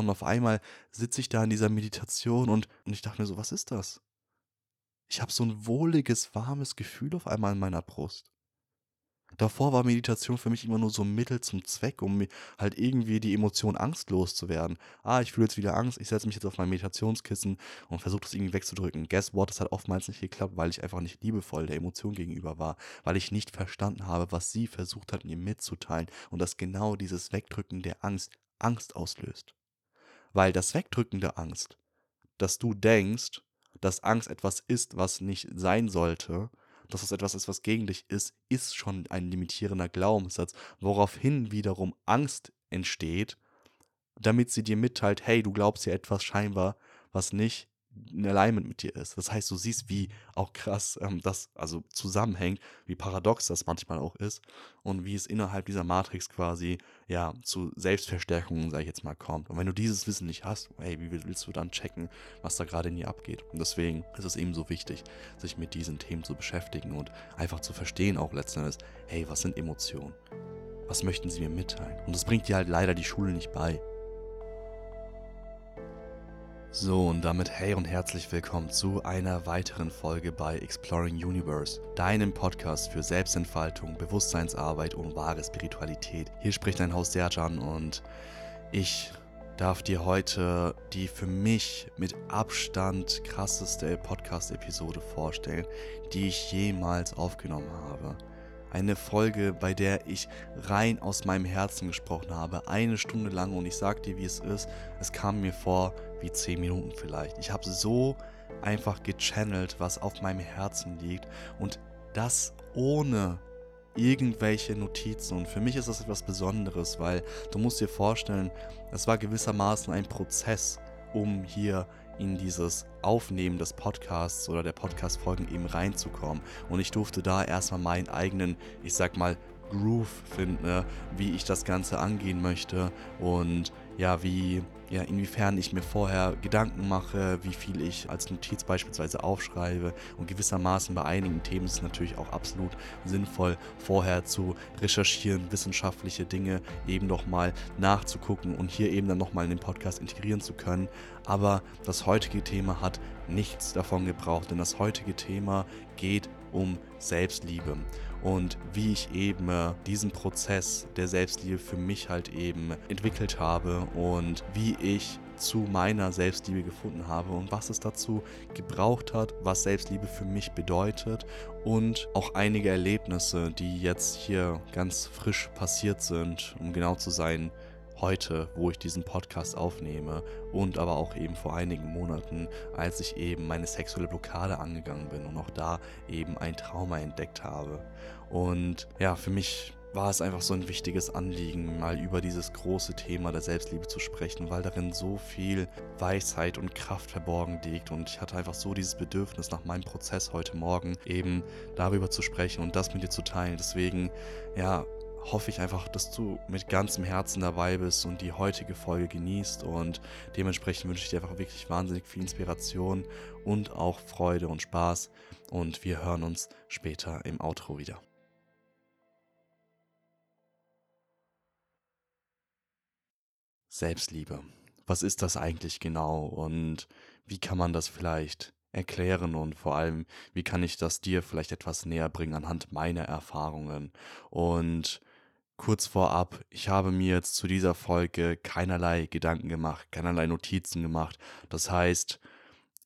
Und auf einmal sitze ich da in dieser Meditation und, und ich dachte mir so, was ist das? Ich habe so ein wohliges, warmes Gefühl auf einmal in meiner Brust. Davor war Meditation für mich immer nur so ein Mittel zum Zweck, um halt irgendwie die Emotion Angst loszuwerden. Ah, ich fühle jetzt wieder Angst, ich setze mich jetzt auf mein Meditationskissen und versuche das irgendwie wegzudrücken. Guess what? Das hat oftmals nicht geklappt, weil ich einfach nicht liebevoll der Emotion gegenüber war, weil ich nicht verstanden habe, was sie versucht hat, mir mitzuteilen und dass genau dieses Wegdrücken der Angst Angst auslöst. Weil das Wegdrücken der Angst, dass du denkst, dass Angst etwas ist, was nicht sein sollte, dass es etwas ist, was gegen dich ist, ist schon ein limitierender Glaubenssatz, woraufhin wiederum Angst entsteht, damit sie dir mitteilt, hey, du glaubst ja etwas scheinbar, was nicht in Alignment mit dir ist. Das heißt, du siehst, wie auch krass ähm, das also zusammenhängt, wie paradox das manchmal auch ist und wie es innerhalb dieser Matrix quasi ja zu Selbstverstärkungen, sage ich jetzt mal, kommt. Und wenn du dieses Wissen nicht hast, hey, wie willst du dann checken, was da gerade in dir abgeht? Und deswegen ist es eben so wichtig, sich mit diesen Themen zu beschäftigen und einfach zu verstehen, auch letzten Endes, hey, was sind Emotionen? Was möchten sie mir mitteilen? Und das bringt dir halt leider die Schule nicht bei. So, und damit hey und herzlich willkommen zu einer weiteren Folge bei Exploring Universe, deinem Podcast für Selbstentfaltung, Bewusstseinsarbeit und wahre Spiritualität. Hier spricht dein Haus Serjan und ich darf dir heute die für mich mit Abstand krasseste Podcast-Episode vorstellen, die ich jemals aufgenommen habe. Eine Folge, bei der ich rein aus meinem Herzen gesprochen habe, eine Stunde lang und ich sag dir, wie es ist. Es kam mir vor wie zehn Minuten vielleicht. Ich habe so einfach gechannelt, was auf meinem Herzen liegt und das ohne irgendwelche Notizen. Und für mich ist das etwas Besonderes, weil du musst dir vorstellen, es war gewissermaßen ein Prozess, um hier in dieses Aufnehmen des Podcasts oder der Podcast-Folgen eben reinzukommen. Und ich durfte da erstmal meinen eigenen, ich sag mal, Groove finden, ne? wie ich das Ganze angehen möchte und ja, wie, ja, inwiefern ich mir vorher Gedanken mache, wie viel ich als Notiz beispielsweise aufschreibe und gewissermaßen bei einigen Themen ist es natürlich auch absolut sinnvoll, vorher zu recherchieren, wissenschaftliche Dinge eben nochmal nachzugucken und hier eben dann nochmal in den Podcast integrieren zu können. Aber das heutige Thema hat nichts davon gebraucht, denn das heutige Thema geht um Selbstliebe und wie ich eben äh, diesen Prozess der Selbstliebe für mich halt eben entwickelt habe und wie ich zu meiner Selbstliebe gefunden habe und was es dazu gebraucht hat, was Selbstliebe für mich bedeutet und auch einige Erlebnisse, die jetzt hier ganz frisch passiert sind, um genau zu sein, heute, wo ich diesen Podcast aufnehme und aber auch eben vor einigen Monaten, als ich eben meine sexuelle Blockade angegangen bin und auch da eben ein Trauma entdeckt habe. Und ja, für mich war es einfach so ein wichtiges Anliegen, mal über dieses große Thema der Selbstliebe zu sprechen, weil darin so viel Weisheit und Kraft verborgen liegt. Und ich hatte einfach so dieses Bedürfnis nach meinem Prozess heute Morgen eben darüber zu sprechen und das mit dir zu teilen. Deswegen, ja, hoffe ich einfach, dass du mit ganzem Herzen dabei bist und die heutige Folge genießt. Und dementsprechend wünsche ich dir einfach wirklich wahnsinnig viel Inspiration und auch Freude und Spaß. Und wir hören uns später im Outro wieder. Selbstliebe. Was ist das eigentlich genau und wie kann man das vielleicht erklären und vor allem, wie kann ich das dir vielleicht etwas näher bringen anhand meiner Erfahrungen? Und kurz vorab, ich habe mir jetzt zu dieser Folge keinerlei Gedanken gemacht, keinerlei Notizen gemacht. Das heißt,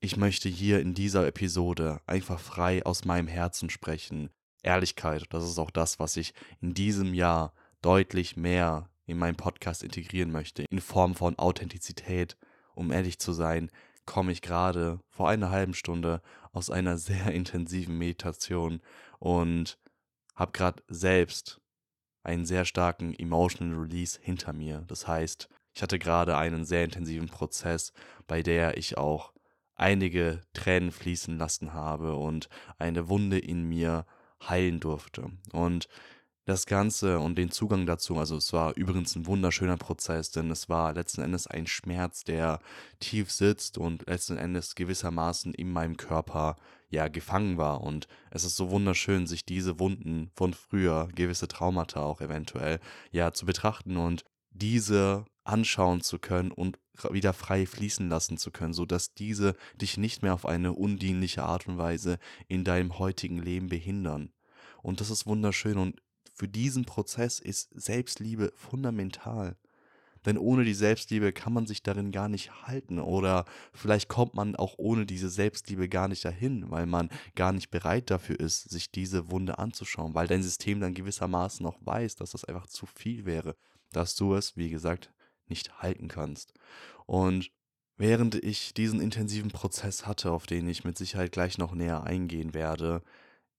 ich möchte hier in dieser Episode einfach frei aus meinem Herzen sprechen. Ehrlichkeit, das ist auch das, was ich in diesem Jahr deutlich mehr in meinen Podcast integrieren möchte, in Form von Authentizität. Um ehrlich zu sein, komme ich gerade vor einer halben Stunde aus einer sehr intensiven Meditation und habe gerade selbst einen sehr starken Emotional Release hinter mir. Das heißt, ich hatte gerade einen sehr intensiven Prozess, bei der ich auch einige Tränen fließen lassen habe und eine Wunde in mir heilen durfte. Und das Ganze und den Zugang dazu. Also es war übrigens ein wunderschöner Prozess, denn es war letzten Endes ein Schmerz, der tief sitzt und letzten Endes gewissermaßen in meinem Körper ja gefangen war. Und es ist so wunderschön, sich diese Wunden von früher, gewisse Traumata auch eventuell, ja zu betrachten und diese anschauen zu können und wieder frei fließen lassen zu können, sodass diese dich nicht mehr auf eine undienliche Art und Weise in deinem heutigen Leben behindern. Und das ist wunderschön und für diesen Prozess ist Selbstliebe fundamental. Denn ohne die Selbstliebe kann man sich darin gar nicht halten oder vielleicht kommt man auch ohne diese Selbstliebe gar nicht dahin, weil man gar nicht bereit dafür ist, sich diese Wunde anzuschauen, weil dein System dann gewissermaßen auch weiß, dass das einfach zu viel wäre, dass du es, wie gesagt, nicht halten kannst. Und während ich diesen intensiven Prozess hatte, auf den ich mit Sicherheit gleich noch näher eingehen werde,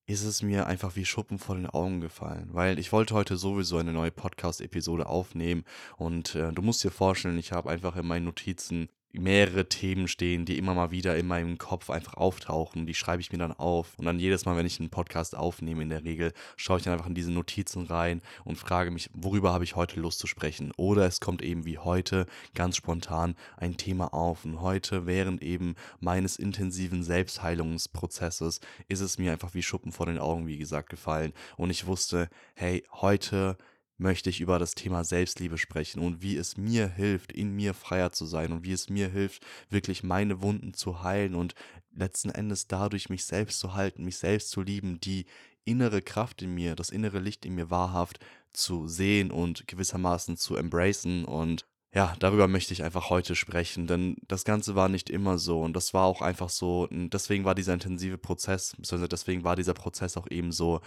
ist es mir einfach wie Schuppen vor den Augen gefallen, weil ich wollte heute sowieso eine neue Podcast-Episode aufnehmen und äh, du musst dir vorstellen, ich habe einfach in meinen Notizen mehrere Themen stehen, die immer mal wieder in meinem Kopf einfach auftauchen. Die schreibe ich mir dann auf. Und dann jedes Mal, wenn ich einen Podcast aufnehme, in der Regel, schaue ich dann einfach in diese Notizen rein und frage mich, worüber habe ich heute Lust zu sprechen. Oder es kommt eben wie heute ganz spontan ein Thema auf. Und heute, während eben meines intensiven Selbstheilungsprozesses, ist es mir einfach wie Schuppen vor den Augen, wie gesagt, gefallen. Und ich wusste, hey, heute möchte ich über das Thema Selbstliebe sprechen und wie es mir hilft, in mir freier zu sein und wie es mir hilft, wirklich meine Wunden zu heilen und letzten Endes dadurch mich selbst zu halten, mich selbst zu lieben, die innere Kraft in mir, das innere Licht in mir wahrhaft zu sehen und gewissermaßen zu embracen und ja, darüber möchte ich einfach heute sprechen, denn das Ganze war nicht immer so und das war auch einfach so, deswegen war dieser intensive Prozess, beziehungsweise deswegen war dieser Prozess auch eben so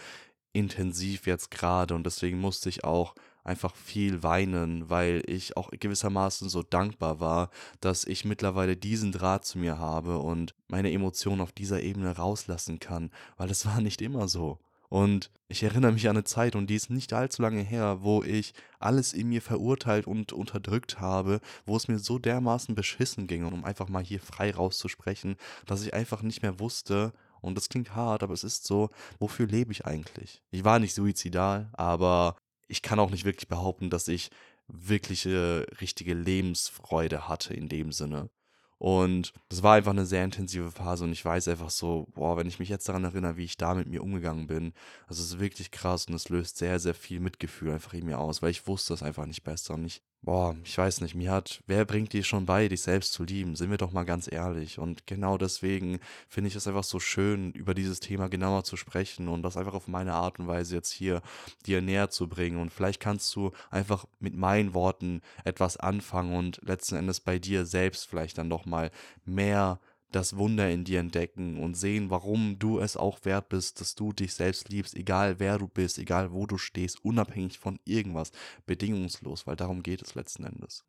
intensiv jetzt gerade und deswegen musste ich auch einfach viel weinen, weil ich auch gewissermaßen so dankbar war, dass ich mittlerweile diesen Draht zu mir habe und meine Emotionen auf dieser Ebene rauslassen kann, weil es war nicht immer so. Und ich erinnere mich an eine Zeit, und die ist nicht allzu lange her, wo ich alles in mir verurteilt und unterdrückt habe, wo es mir so dermaßen beschissen ging, um einfach mal hier frei rauszusprechen, dass ich einfach nicht mehr wusste, und das klingt hart, aber es ist so, wofür lebe ich eigentlich? Ich war nicht suizidal, aber ich kann auch nicht wirklich behaupten, dass ich wirkliche, richtige Lebensfreude hatte in dem Sinne. Und das war einfach eine sehr intensive Phase und ich weiß einfach so, boah, wenn ich mich jetzt daran erinnere, wie ich da mit mir umgegangen bin, das ist wirklich krass und es löst sehr, sehr viel Mitgefühl einfach in mir aus, weil ich wusste es einfach nicht besser und ich Boah, ich weiß nicht, mir hat, wer bringt dir schon bei, dich selbst zu lieben? Sind wir doch mal ganz ehrlich. Und genau deswegen finde ich es einfach so schön, über dieses Thema genauer zu sprechen und das einfach auf meine Art und Weise jetzt hier dir näher zu bringen. Und vielleicht kannst du einfach mit meinen Worten etwas anfangen und letzten Endes bei dir selbst vielleicht dann doch mal mehr das Wunder in dir entdecken und sehen, warum du es auch wert bist, dass du dich selbst liebst, egal wer du bist, egal wo du stehst, unabhängig von irgendwas, bedingungslos, weil darum geht es letzten Endes.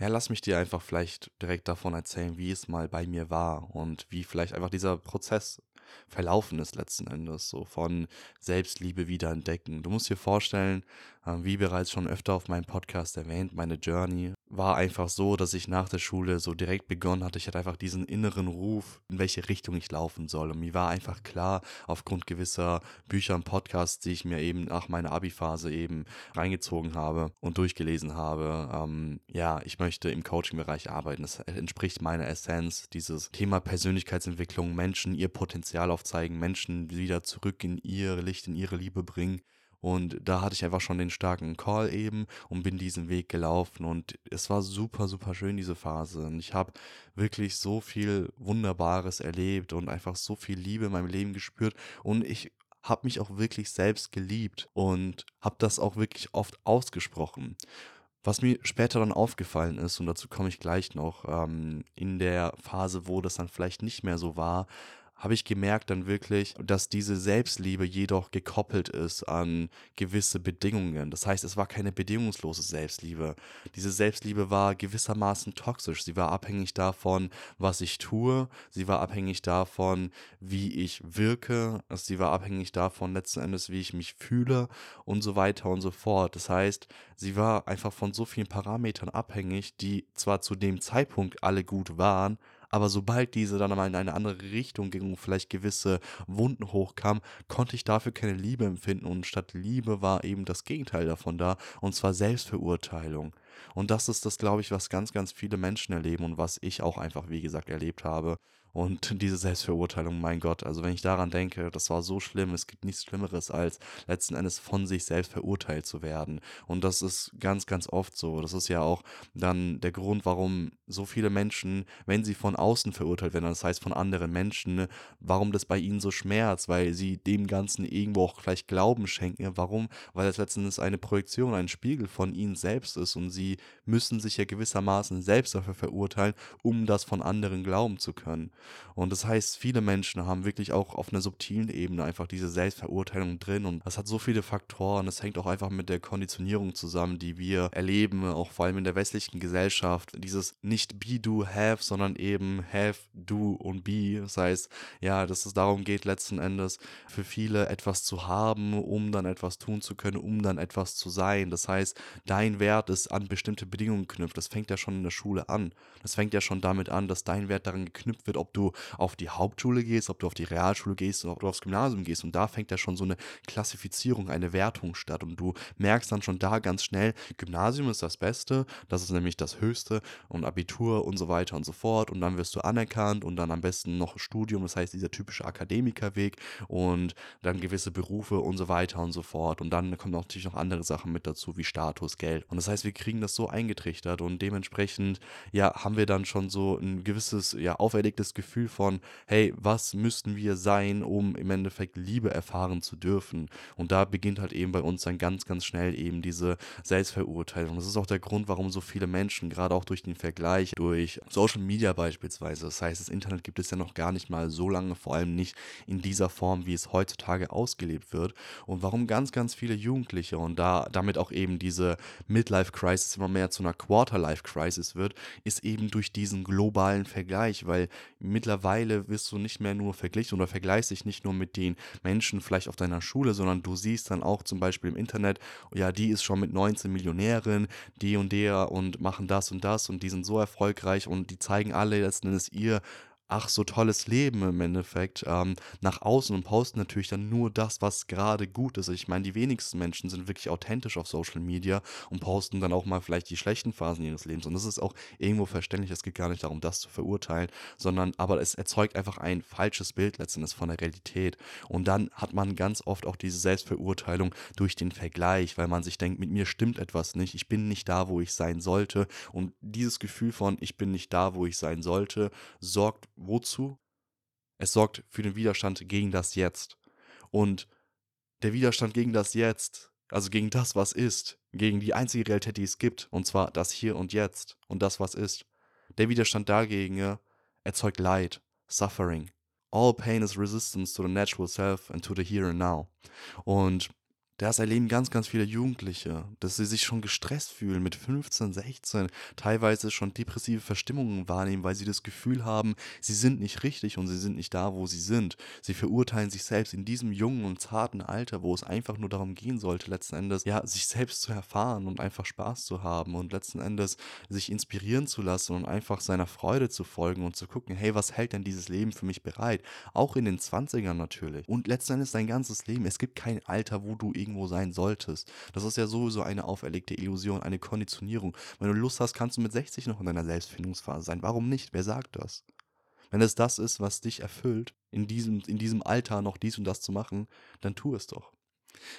Ja, lass mich dir einfach vielleicht direkt davon erzählen, wie es mal bei mir war und wie vielleicht einfach dieser Prozess verlaufen ist letzten Endes, so von Selbstliebe wieder entdecken. Du musst dir vorstellen, wie bereits schon öfter auf meinem Podcast erwähnt, meine Journey war einfach so, dass ich nach der Schule so direkt begonnen hatte. Ich hatte einfach diesen inneren Ruf, in welche Richtung ich laufen soll. Und mir war einfach klar, aufgrund gewisser Bücher und Podcasts, die ich mir eben nach meiner Abi-Phase eben reingezogen habe und durchgelesen habe, ähm, ja, ich möchte im Coaching-Bereich arbeiten. Das entspricht meiner Essenz, dieses Thema Persönlichkeitsentwicklung, Menschen ihr Potenzial aufzeigen, Menschen wieder zurück in ihr Licht, in ihre Liebe bringen. Und da hatte ich einfach schon den starken Call eben und bin diesen Weg gelaufen. Und es war super, super schön, diese Phase. Und ich habe wirklich so viel Wunderbares erlebt und einfach so viel Liebe in meinem Leben gespürt. Und ich habe mich auch wirklich selbst geliebt und habe das auch wirklich oft ausgesprochen. Was mir später dann aufgefallen ist, und dazu komme ich gleich noch, ähm, in der Phase, wo das dann vielleicht nicht mehr so war, habe ich gemerkt dann wirklich, dass diese Selbstliebe jedoch gekoppelt ist an gewisse Bedingungen. Das heißt, es war keine bedingungslose Selbstliebe. Diese Selbstliebe war gewissermaßen toxisch. Sie war abhängig davon, was ich tue. Sie war abhängig davon, wie ich wirke. Sie war abhängig davon letzten Endes, wie ich mich fühle und so weiter und so fort. Das heißt, sie war einfach von so vielen Parametern abhängig, die zwar zu dem Zeitpunkt alle gut waren, aber sobald diese dann mal in eine andere Richtung ging und vielleicht gewisse Wunden hochkamen, konnte ich dafür keine Liebe empfinden und statt Liebe war eben das Gegenteil davon da und zwar Selbstverurteilung. Und das ist das, glaube ich, was ganz, ganz viele Menschen erleben und was ich auch einfach, wie gesagt, erlebt habe. Und diese Selbstverurteilung, mein Gott, also wenn ich daran denke, das war so schlimm, es gibt nichts Schlimmeres, als letzten Endes von sich selbst verurteilt zu werden. Und das ist ganz, ganz oft so. Das ist ja auch dann der Grund, warum so viele Menschen, wenn sie von außen verurteilt werden, das heißt von anderen Menschen, warum das bei ihnen so schmerzt, weil sie dem Ganzen irgendwo auch vielleicht Glauben schenken. Warum? Weil es letzten Endes eine Projektion, ein Spiegel von ihnen selbst ist und sie müssen sich ja gewissermaßen selbst dafür verurteilen, um das von anderen glauben zu können. Und das heißt, viele Menschen haben wirklich auch auf einer subtilen Ebene einfach diese Selbstverurteilung drin und das hat so viele Faktoren. Das hängt auch einfach mit der Konditionierung zusammen, die wir erleben, auch vor allem in der westlichen Gesellschaft. Dieses nicht be, do, have, sondern eben have, do und be. Das heißt, ja, dass es darum geht, letzten Endes für viele etwas zu haben, um dann etwas tun zu können, um dann etwas zu sein. Das heißt, dein Wert ist an bestimmte Bedingungen geknüpft. Das fängt ja schon in der Schule an. Das fängt ja schon damit an, dass dein Wert daran geknüpft wird, ob du auf die Hauptschule gehst, ob du auf die Realschule gehst oder ob du aufs Gymnasium gehst. Und da fängt ja schon so eine Klassifizierung, eine Wertung statt. Und du merkst dann schon da ganz schnell, Gymnasium ist das Beste, das ist nämlich das Höchste und Abitur und so weiter und so fort. Und dann wirst du anerkannt und dann am besten noch Studium, das heißt dieser typische Akademikerweg und dann gewisse Berufe und so weiter und so fort. Und dann kommen natürlich noch andere Sachen mit dazu, wie Status, Geld. Und das heißt, wir kriegen das so eingetrichtert und dementsprechend, ja, haben wir dann schon so ein gewisses, ja, auferlegtes Gefühl von, hey, was müssten wir sein, um im Endeffekt Liebe erfahren zu dürfen? Und da beginnt halt eben bei uns dann ganz, ganz schnell eben diese Selbstverurteilung. Das ist auch der Grund, warum so viele Menschen, gerade auch durch den Vergleich, durch Social Media beispielsweise, das heißt, das Internet gibt es ja noch gar nicht mal so lange, vor allem nicht in dieser Form, wie es heutzutage ausgelebt wird. Und warum ganz, ganz viele Jugendliche und da damit auch eben diese Midlife-Crisis immer mehr zu einer Quarter-Life-Crisis wird, ist eben durch diesen globalen Vergleich, weil mittlerweile wirst du nicht mehr nur verglichen oder vergleichst dich nicht nur mit den Menschen vielleicht auf deiner Schule, sondern du siehst dann auch zum Beispiel im Internet, ja, die ist schon mit 19 Millionärin, die und der und machen das und das und die sind so erfolgreich und die zeigen alle letzten Endes ihr ach so tolles Leben im Endeffekt ähm, nach außen und posten natürlich dann nur das, was gerade gut ist. Ich meine, die wenigsten Menschen sind wirklich authentisch auf Social Media und posten dann auch mal vielleicht die schlechten Phasen ihres Lebens. Und das ist auch irgendwo verständlich. Es geht gar nicht darum, das zu verurteilen, sondern aber es erzeugt einfach ein falsches Bild letztendlich von der Realität. Und dann hat man ganz oft auch diese Selbstverurteilung durch den Vergleich, weil man sich denkt, mit mir stimmt etwas nicht, ich bin nicht da, wo ich sein sollte. Und dieses Gefühl von, ich bin nicht da, wo ich sein sollte, sorgt wozu? Es sorgt für den Widerstand gegen das Jetzt. Und der Widerstand gegen das Jetzt, also gegen das, was ist, gegen die einzige Realität, die es gibt, und zwar das Hier und Jetzt und das, was ist, der Widerstand dagegen erzeugt Leid, Suffering. All pain is resistance to the natural self and to the here and now. Und das erleben ganz, ganz viele Jugendliche, dass sie sich schon gestresst fühlen mit 15, 16, teilweise schon depressive Verstimmungen wahrnehmen, weil sie das Gefühl haben, sie sind nicht richtig und sie sind nicht da, wo sie sind. Sie verurteilen sich selbst in diesem jungen und zarten Alter, wo es einfach nur darum gehen sollte, letzten Endes, ja, sich selbst zu erfahren und einfach Spaß zu haben und letzten Endes sich inspirieren zu lassen und einfach seiner Freude zu folgen und zu gucken, hey, was hält denn dieses Leben für mich bereit? Auch in den 20ern natürlich. Und letzten Endes dein ganzes Leben. Es gibt kein Alter, wo du irgendwie irgendwo sein solltest. Das ist ja sowieso eine auferlegte Illusion, eine Konditionierung. Wenn du Lust hast, kannst du mit 60 noch in deiner Selbstfindungsphase sein. Warum nicht? Wer sagt das? Wenn es das ist, was dich erfüllt, in diesem, in diesem Alter noch dies und das zu machen, dann tu es doch.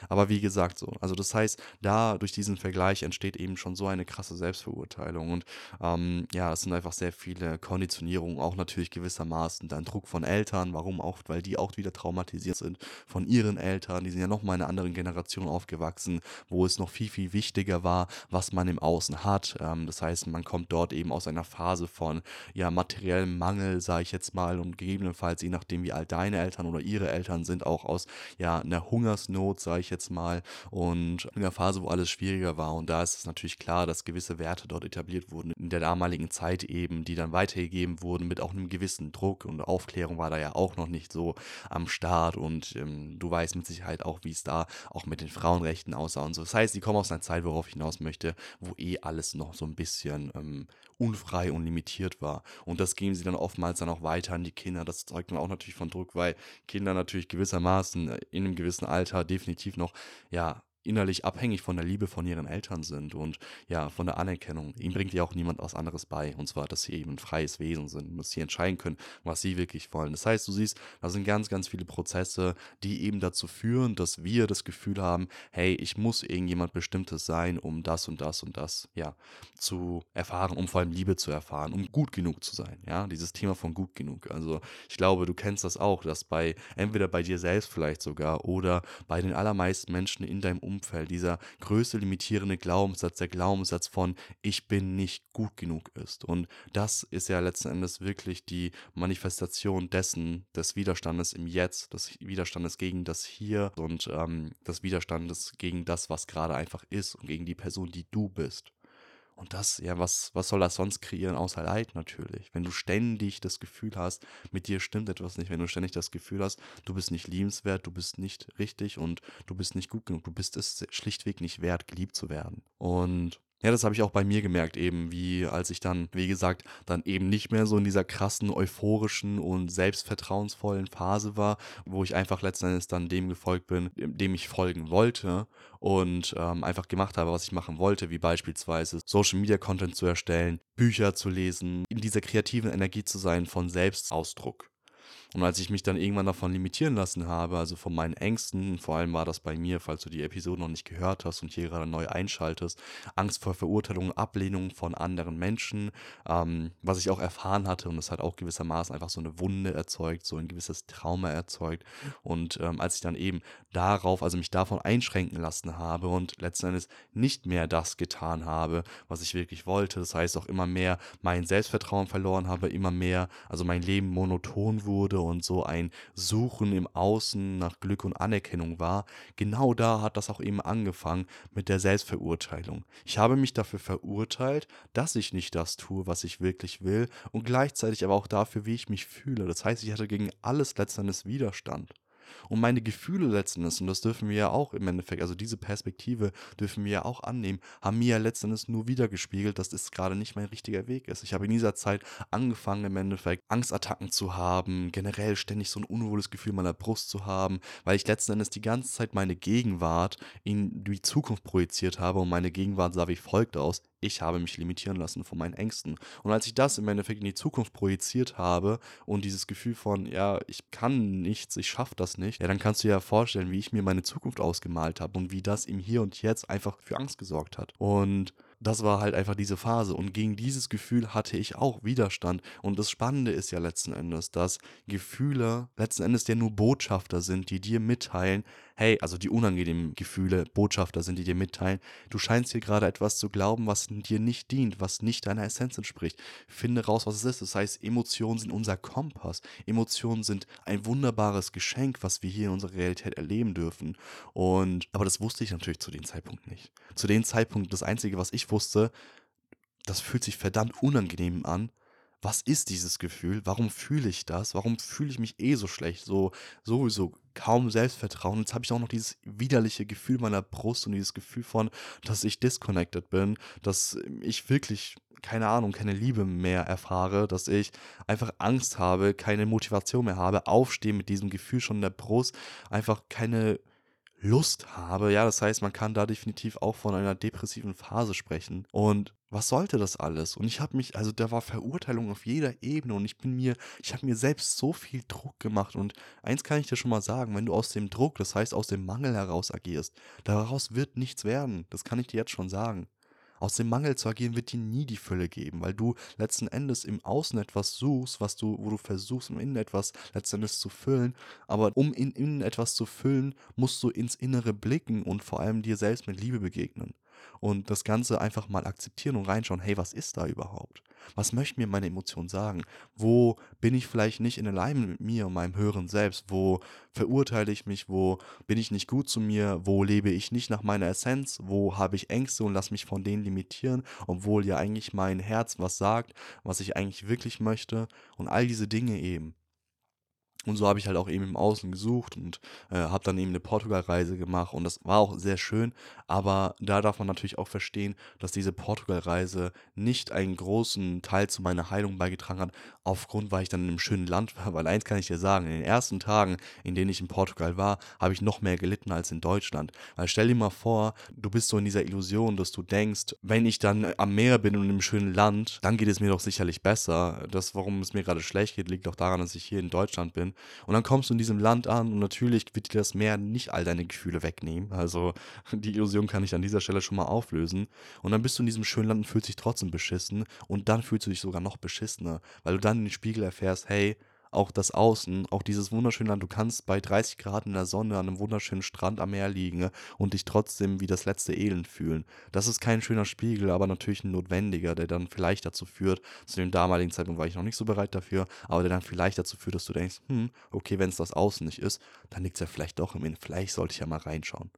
Aber wie gesagt so, also das heißt, da durch diesen Vergleich entsteht eben schon so eine krasse Selbstverurteilung. Und ähm, ja, es sind einfach sehr viele Konditionierungen, auch natürlich gewissermaßen dann Druck von Eltern, warum auch, weil die auch wieder traumatisiert sind von ihren Eltern, die sind ja noch mal in einer anderen Generation aufgewachsen, wo es noch viel, viel wichtiger war, was man im Außen hat, ähm, das heißt, man kommt dort eben aus einer Phase von, ja, materiellem Mangel, sage ich jetzt mal und gegebenenfalls, je nachdem wie alt deine Eltern oder ihre Eltern sind, auch aus, ja, einer Hungersnot, sage ich jetzt mal, und in der Phase, wo alles schwieriger war. Und da ist es natürlich klar, dass gewisse Werte dort etabliert wurden in der damaligen Zeit eben, die dann weitergegeben wurden mit auch einem gewissen Druck und Aufklärung war da ja auch noch nicht so am Start und ähm, du weißt mit Sicherheit auch, wie es da auch mit den Frauenrechten aussah und so. Das heißt, die kommen aus einer Zeit, worauf ich hinaus möchte, wo eh alles noch so ein bisschen ähm, unfrei und limitiert war. Und das geben sie dann oftmals dann auch weiter an die Kinder. Das zeugt dann auch natürlich von Druck, weil Kinder natürlich gewissermaßen in einem gewissen Alter definitiv noch, ja, innerlich abhängig von der Liebe von ihren Eltern sind und ja, von der Anerkennung. Ihnen bringt ja auch niemand was anderes bei. Und zwar, dass sie eben ein freies Wesen sind, dass sie entscheiden können, was sie wirklich wollen. Das heißt, du siehst, da sind ganz, ganz viele Prozesse, die eben dazu führen, dass wir das Gefühl haben, hey, ich muss irgendjemand Bestimmtes sein, um das und das und das, ja, zu erfahren, um vor allem Liebe zu erfahren, um gut genug zu sein. Ja, dieses Thema von gut genug. Also, ich glaube, du kennst das auch, dass bei, entweder bei dir selbst vielleicht sogar oder bei den allermeisten Menschen in deinem Umfeld dieser größte limitierende Glaubenssatz, der Glaubenssatz von ich bin nicht gut genug ist. Und das ist ja letzten Endes wirklich die Manifestation dessen, des Widerstandes im Jetzt, des Widerstandes gegen das Hier und ähm, des Widerstandes gegen das, was gerade einfach ist und gegen die Person, die du bist. Und das, ja, was, was soll das sonst kreieren, außer Leid natürlich? Wenn du ständig das Gefühl hast, mit dir stimmt etwas nicht, wenn du ständig das Gefühl hast, du bist nicht liebenswert, du bist nicht richtig und du bist nicht gut genug, du bist es schlichtweg nicht wert, geliebt zu werden. Und ja, das habe ich auch bei mir gemerkt, eben wie als ich dann, wie gesagt, dann eben nicht mehr so in dieser krassen, euphorischen und selbstvertrauensvollen Phase war, wo ich einfach letzten Endes dann dem gefolgt bin, dem ich folgen wollte und ähm, einfach gemacht habe, was ich machen wollte, wie beispielsweise Social Media Content zu erstellen, Bücher zu lesen, in dieser kreativen Energie zu sein von Selbstausdruck. Und als ich mich dann irgendwann davon limitieren lassen habe, also von meinen Ängsten, vor allem war das bei mir, falls du die Episode noch nicht gehört hast und hier gerade neu einschaltest, Angst vor Verurteilung, Ablehnung von anderen Menschen, ähm, was ich auch erfahren hatte und das hat auch gewissermaßen einfach so eine Wunde erzeugt, so ein gewisses Trauma erzeugt. Und ähm, als ich dann eben darauf, also mich davon einschränken lassen habe und letzten Endes nicht mehr das getan habe, was ich wirklich wollte, das heißt auch immer mehr mein Selbstvertrauen verloren habe, immer mehr, also mein Leben monoton wurde und so ein Suchen im Außen nach Glück und Anerkennung war, genau da hat das auch eben angefangen mit der Selbstverurteilung. Ich habe mich dafür verurteilt, dass ich nicht das tue, was ich wirklich will und gleichzeitig aber auch dafür, wie ich mich fühle. Das heißt, ich hatte gegen alles letztendlich Widerstand. Und meine Gefühle letzten Endes, und das dürfen wir ja auch im Endeffekt, also diese Perspektive dürfen wir ja auch annehmen, haben mir ja letzten Endes nur wiedergespiegelt, dass das gerade nicht mein richtiger Weg ist. Ich habe in dieser Zeit angefangen, im Endeffekt Angstattacken zu haben, generell ständig so ein unwohles Gefühl meiner Brust zu haben, weil ich letzten Endes die ganze Zeit meine Gegenwart in die Zukunft projiziert habe und meine Gegenwart sah wie folgt aus ich habe mich limitieren lassen von meinen Ängsten. Und als ich das im Endeffekt in die Zukunft projiziert habe und dieses Gefühl von, ja, ich kann nichts, ich schaffe das nicht, ja, dann kannst du dir ja vorstellen, wie ich mir meine Zukunft ausgemalt habe und wie das im Hier und Jetzt einfach für Angst gesorgt hat. Und das war halt einfach diese Phase. Und gegen dieses Gefühl hatte ich auch Widerstand. Und das Spannende ist ja letzten Endes, dass Gefühle letzten Endes ja nur Botschafter sind, die dir mitteilen, hey, also die unangenehmen Gefühle Botschafter sind, die dir mitteilen, du scheinst hier gerade etwas zu glauben, was dir nicht dient, was nicht deiner Essenz entspricht. Finde raus, was es ist. Das heißt, Emotionen sind unser Kompass. Emotionen sind ein wunderbares Geschenk, was wir hier in unserer Realität erleben dürfen. Und, aber das wusste ich natürlich zu dem Zeitpunkt nicht. Zu dem Zeitpunkt, das Einzige, was ich wusste, das fühlt sich verdammt unangenehm an. Was ist dieses Gefühl? Warum fühle ich das? Warum fühle ich mich eh so schlecht? So sowieso kaum Selbstvertrauen. Jetzt habe ich auch noch dieses widerliche Gefühl meiner Brust und dieses Gefühl von, dass ich disconnected bin, dass ich wirklich keine Ahnung, keine Liebe mehr erfahre, dass ich einfach Angst habe, keine Motivation mehr habe, aufstehe mit diesem Gefühl schon in der Brust, einfach keine Lust habe. Ja, das heißt, man kann da definitiv auch von einer depressiven Phase sprechen. Und was sollte das alles? Und ich habe mich, also da war Verurteilung auf jeder Ebene und ich bin mir, ich habe mir selbst so viel Druck gemacht. Und eins kann ich dir schon mal sagen, wenn du aus dem Druck, das heißt aus dem Mangel heraus agierst, daraus wird nichts werden. Das kann ich dir jetzt schon sagen. Aus dem Mangel zu agieren wird dir nie die Fülle geben, weil du letzten Endes im Außen etwas suchst, was du, wo du versuchst, im Innen etwas letzten Endes zu füllen. Aber um in Innen etwas zu füllen, musst du ins Innere blicken und vor allem dir selbst mit Liebe begegnen und das Ganze einfach mal akzeptieren und reinschauen, hey, was ist da überhaupt? Was möchten mir meine Emotionen sagen? Wo bin ich vielleicht nicht in Alignment mit mir und meinem höheren Selbst? Wo verurteile ich mich? Wo bin ich nicht gut zu mir? Wo lebe ich nicht nach meiner Essenz? Wo habe ich Ängste und lasse mich von denen limitieren, obwohl ja eigentlich mein Herz was sagt, was ich eigentlich wirklich möchte und all diese Dinge eben. Und so habe ich halt auch eben im Außen gesucht und äh, habe dann eben eine Portugalreise gemacht und das war auch sehr schön. Aber da darf man natürlich auch verstehen, dass diese Portugalreise nicht einen großen Teil zu meiner Heilung beigetragen hat, aufgrund, weil ich dann in einem schönen Land war. Weil eins kann ich dir sagen, in den ersten Tagen, in denen ich in Portugal war, habe ich noch mehr gelitten als in Deutschland. Weil stell dir mal vor, du bist so in dieser Illusion, dass du denkst, wenn ich dann am Meer bin und in einem schönen Land, dann geht es mir doch sicherlich besser. Das, warum es mir gerade schlecht geht, liegt auch daran, dass ich hier in Deutschland bin und dann kommst du in diesem Land an und natürlich wird dir das Meer nicht all deine Gefühle wegnehmen. Also die Illusion kann ich an dieser Stelle schon mal auflösen. Und dann bist du in diesem schönen Land und fühlst dich trotzdem beschissen. Und dann fühlst du dich sogar noch beschissener, weil du dann in den Spiegel erfährst, hey, auch das Außen, auch dieses wunderschöne Land. Du kannst bei 30 Grad in der Sonne an einem wunderschönen Strand am Meer liegen und dich trotzdem wie das letzte Elend fühlen. Das ist kein schöner Spiegel, aber natürlich ein notwendiger, der dann vielleicht dazu führt, zu dem damaligen Zeitpunkt war ich noch nicht so bereit dafür, aber der dann vielleicht dazu führt, dass du denkst, hm, okay, wenn es das Außen nicht ist, dann liegt es ja vielleicht doch im Innen. Vielleicht sollte ich ja mal reinschauen.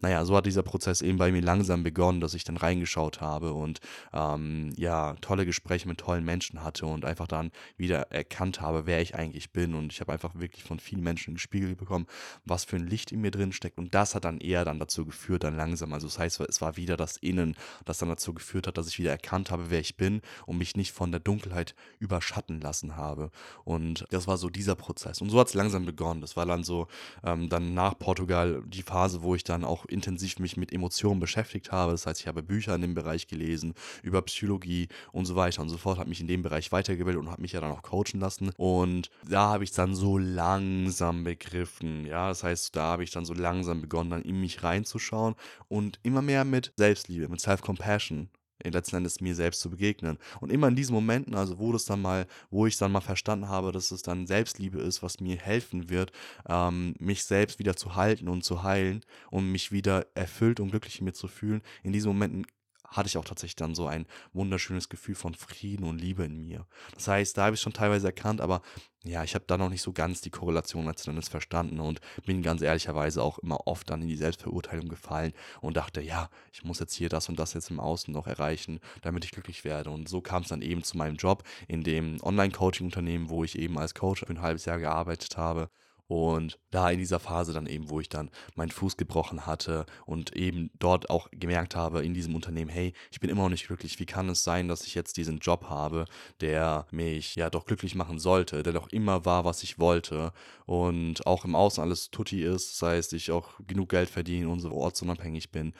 Naja, so hat dieser Prozess eben bei mir langsam begonnen, dass ich dann reingeschaut habe und ähm, ja, tolle Gespräche mit tollen Menschen hatte und einfach dann wieder erkannt habe, wer ich eigentlich bin. Und ich habe einfach wirklich von vielen Menschen gespiegelt bekommen, was für ein Licht in mir drin steckt. Und das hat dann eher dann dazu geführt, dann langsam. Also das heißt, es war wieder das Innen, das dann dazu geführt hat, dass ich wieder erkannt habe, wer ich bin und mich nicht von der Dunkelheit überschatten lassen habe. Und das war so dieser Prozess. Und so hat es langsam begonnen. Das war dann so ähm, dann nach Portugal die Phase, wo ich dann auch intensiv mich mit Emotionen beschäftigt habe. Das heißt, ich habe Bücher in dem Bereich gelesen, über Psychologie und so weiter und so fort, habe mich in dem Bereich weitergebildet und habe mich ja dann auch coachen lassen. Und da habe ich dann so langsam begriffen. Ja, das heißt, da habe ich dann so langsam begonnen, dann in mich reinzuschauen und immer mehr mit Selbstliebe, mit Self-Compassion letzten Endes mir selbst zu begegnen. Und immer in diesen Momenten, also wo das dann mal, wo ich dann mal verstanden habe, dass es dann Selbstliebe ist, was mir helfen wird, ähm, mich selbst wieder zu halten und zu heilen und mich wieder erfüllt und glücklich mit zu fühlen, in diesen Momenten hatte ich auch tatsächlich dann so ein wunderschönes Gefühl von Frieden und Liebe in mir. Das heißt, da habe ich schon teilweise erkannt, aber ja, ich habe da noch nicht so ganz die Korrelation letzten Endes verstanden und bin ganz ehrlicherweise auch immer oft dann in die Selbstverurteilung gefallen und dachte, ja, ich muss jetzt hier das und das jetzt im Außen noch erreichen, damit ich glücklich werde. Und so kam es dann eben zu meinem Job in dem Online-Coaching-Unternehmen, wo ich eben als Coach für ein halbes Jahr gearbeitet habe. Und da in dieser Phase dann eben, wo ich dann meinen Fuß gebrochen hatte und eben dort auch gemerkt habe in diesem Unternehmen, hey, ich bin immer noch nicht glücklich. Wie kann es sein, dass ich jetzt diesen Job habe, der mich ja doch glücklich machen sollte, der doch immer war, was ich wollte und auch im Außen alles tutti ist, das heißt, ich auch genug Geld verdiene und so ortsunabhängig bin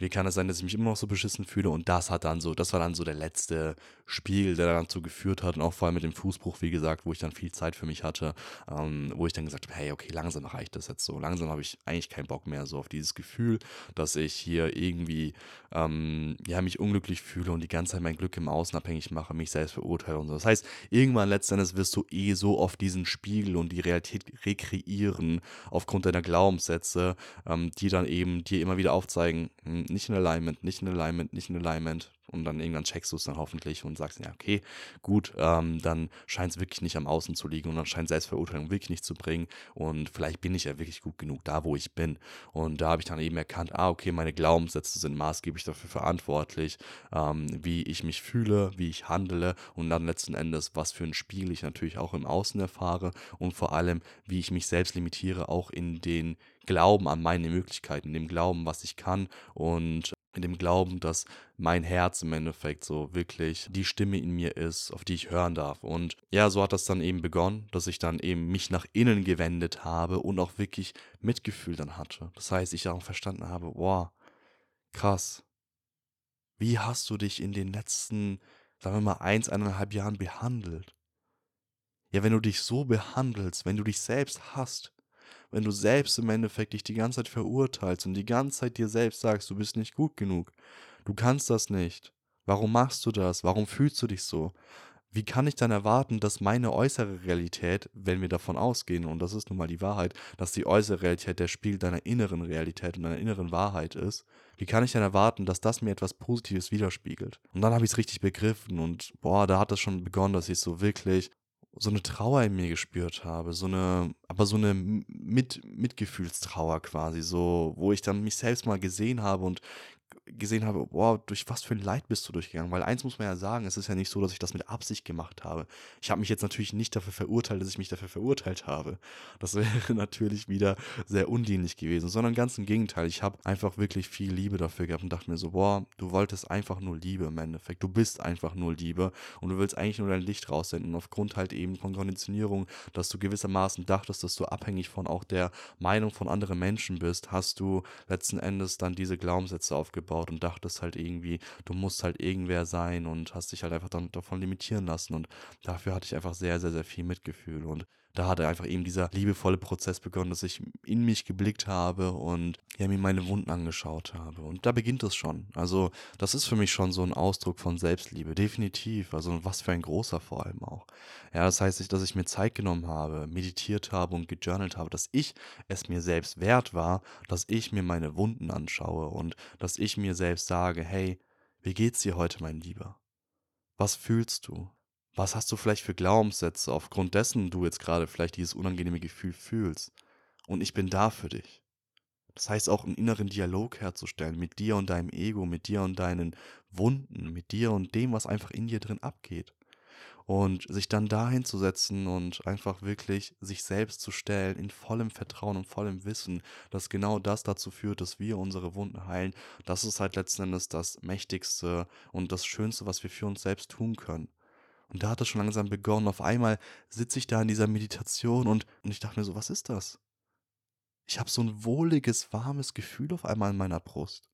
wie kann es sein, dass ich mich immer noch so beschissen fühle? Und das hat dann so, das war dann so der letzte Spiegel, der dann dazu geführt hat. Und auch vor allem mit dem Fußbruch, wie gesagt, wo ich dann viel Zeit für mich hatte, ähm, wo ich dann gesagt habe, hey, okay, langsam reicht das jetzt so. Langsam habe ich eigentlich keinen Bock mehr so auf dieses Gefühl, dass ich hier irgendwie, ähm, ja, mich unglücklich fühle und die ganze Zeit mein Glück im Außen abhängig mache, mich selbst verurteile und so. Das heißt, irgendwann letztendlich wirst du eh so oft diesen Spiegel und die Realität rekreieren aufgrund deiner Glaubenssätze, ähm, die dann eben dir immer wieder aufzeigen, nicht in Alignment, nicht in Alignment, nicht in Alignment. Und dann irgendwann checkst du es dann hoffentlich und sagst, ja, okay, gut, ähm, dann scheint es wirklich nicht am Außen zu liegen und dann scheint Selbstverurteilung wirklich nicht zu bringen. Und vielleicht bin ich ja wirklich gut genug da, wo ich bin. Und da habe ich dann eben erkannt, ah, okay, meine Glaubenssätze sind maßgeblich dafür verantwortlich, ähm, wie ich mich fühle, wie ich handle und dann letzten Endes, was für ein Spiegel ich natürlich auch im Außen erfahre und vor allem, wie ich mich selbst limitiere, auch in den Glauben an meine Möglichkeiten, dem Glauben, was ich kann und in dem Glauben, dass mein Herz im Endeffekt so wirklich die Stimme in mir ist, auf die ich hören darf. Und ja, so hat das dann eben begonnen, dass ich dann eben mich nach innen gewendet habe und auch wirklich Mitgefühl dann hatte. Das heißt, ich auch verstanden habe, wow, krass. Wie hast du dich in den letzten, sagen wir mal, eins, eineinhalb Jahren behandelt? Ja, wenn du dich so behandelst, wenn du dich selbst hast, wenn du selbst im Endeffekt dich die ganze Zeit verurteilst und die ganze Zeit dir selbst sagst, du bist nicht gut genug, du kannst das nicht. Warum machst du das? Warum fühlst du dich so? Wie kann ich dann erwarten, dass meine äußere Realität, wenn wir davon ausgehen, und das ist nun mal die Wahrheit, dass die äußere Realität der Spiegel deiner inneren Realität und deiner inneren Wahrheit ist, wie kann ich dann erwarten, dass das mir etwas Positives widerspiegelt? Und dann habe ich es richtig begriffen und boah, da hat es schon begonnen, dass ich so wirklich so eine Trauer in mir gespürt habe, so eine, aber so eine Mit, Mitgefühlstrauer quasi, so, wo ich dann mich selbst mal gesehen habe und gesehen habe, wow, durch was für ein Leid bist du durchgegangen? Weil eins muss man ja sagen, es ist ja nicht so, dass ich das mit Absicht gemacht habe. Ich habe mich jetzt natürlich nicht dafür verurteilt, dass ich mich dafür verurteilt habe. Das wäre natürlich wieder sehr undienlich gewesen, sondern ganz im Gegenteil. Ich habe einfach wirklich viel Liebe dafür gehabt und dachte mir so, boah, du wolltest einfach nur Liebe im Endeffekt. Du bist einfach nur Liebe und du willst eigentlich nur dein Licht raussenden. Und aufgrund halt eben von Konditionierung, dass du gewissermaßen dachtest, dass du abhängig von auch der Meinung von anderen Menschen bist, hast du letzten Endes dann diese Glaubenssätze aufgebaut und dachtest halt irgendwie, du musst halt irgendwer sein und hast dich halt einfach dann davon limitieren lassen. Und dafür hatte ich einfach sehr, sehr, sehr viel Mitgefühl. Und da hat einfach eben dieser liebevolle Prozess begonnen, dass ich in mich geblickt habe und ja, mir meine Wunden angeschaut habe. Und da beginnt es schon. Also, das ist für mich schon so ein Ausdruck von Selbstliebe, definitiv. Also, was für ein großer vor allem auch. Ja, das heißt, dass ich mir Zeit genommen habe, meditiert habe und gejournalt habe, dass ich es mir selbst wert war, dass ich mir meine Wunden anschaue und dass ich mir selbst sage, hey, wie geht's dir heute, mein Lieber? Was fühlst du? Was hast du vielleicht für Glaubenssätze, aufgrund dessen du jetzt gerade vielleicht dieses unangenehme Gefühl fühlst? Und ich bin da für dich. Das heißt auch einen inneren Dialog herzustellen mit dir und deinem Ego, mit dir und deinen Wunden, mit dir und dem, was einfach in dir drin abgeht. Und sich dann dahin zu setzen und einfach wirklich sich selbst zu stellen in vollem Vertrauen und vollem Wissen, dass genau das dazu führt, dass wir unsere Wunden heilen, das ist halt letzten Endes das Mächtigste und das Schönste, was wir für uns selbst tun können. Und da hat es schon langsam begonnen. Auf einmal sitze ich da in dieser Meditation und, und ich dachte mir so, was ist das? Ich habe so ein wohliges, warmes Gefühl auf einmal in meiner Brust.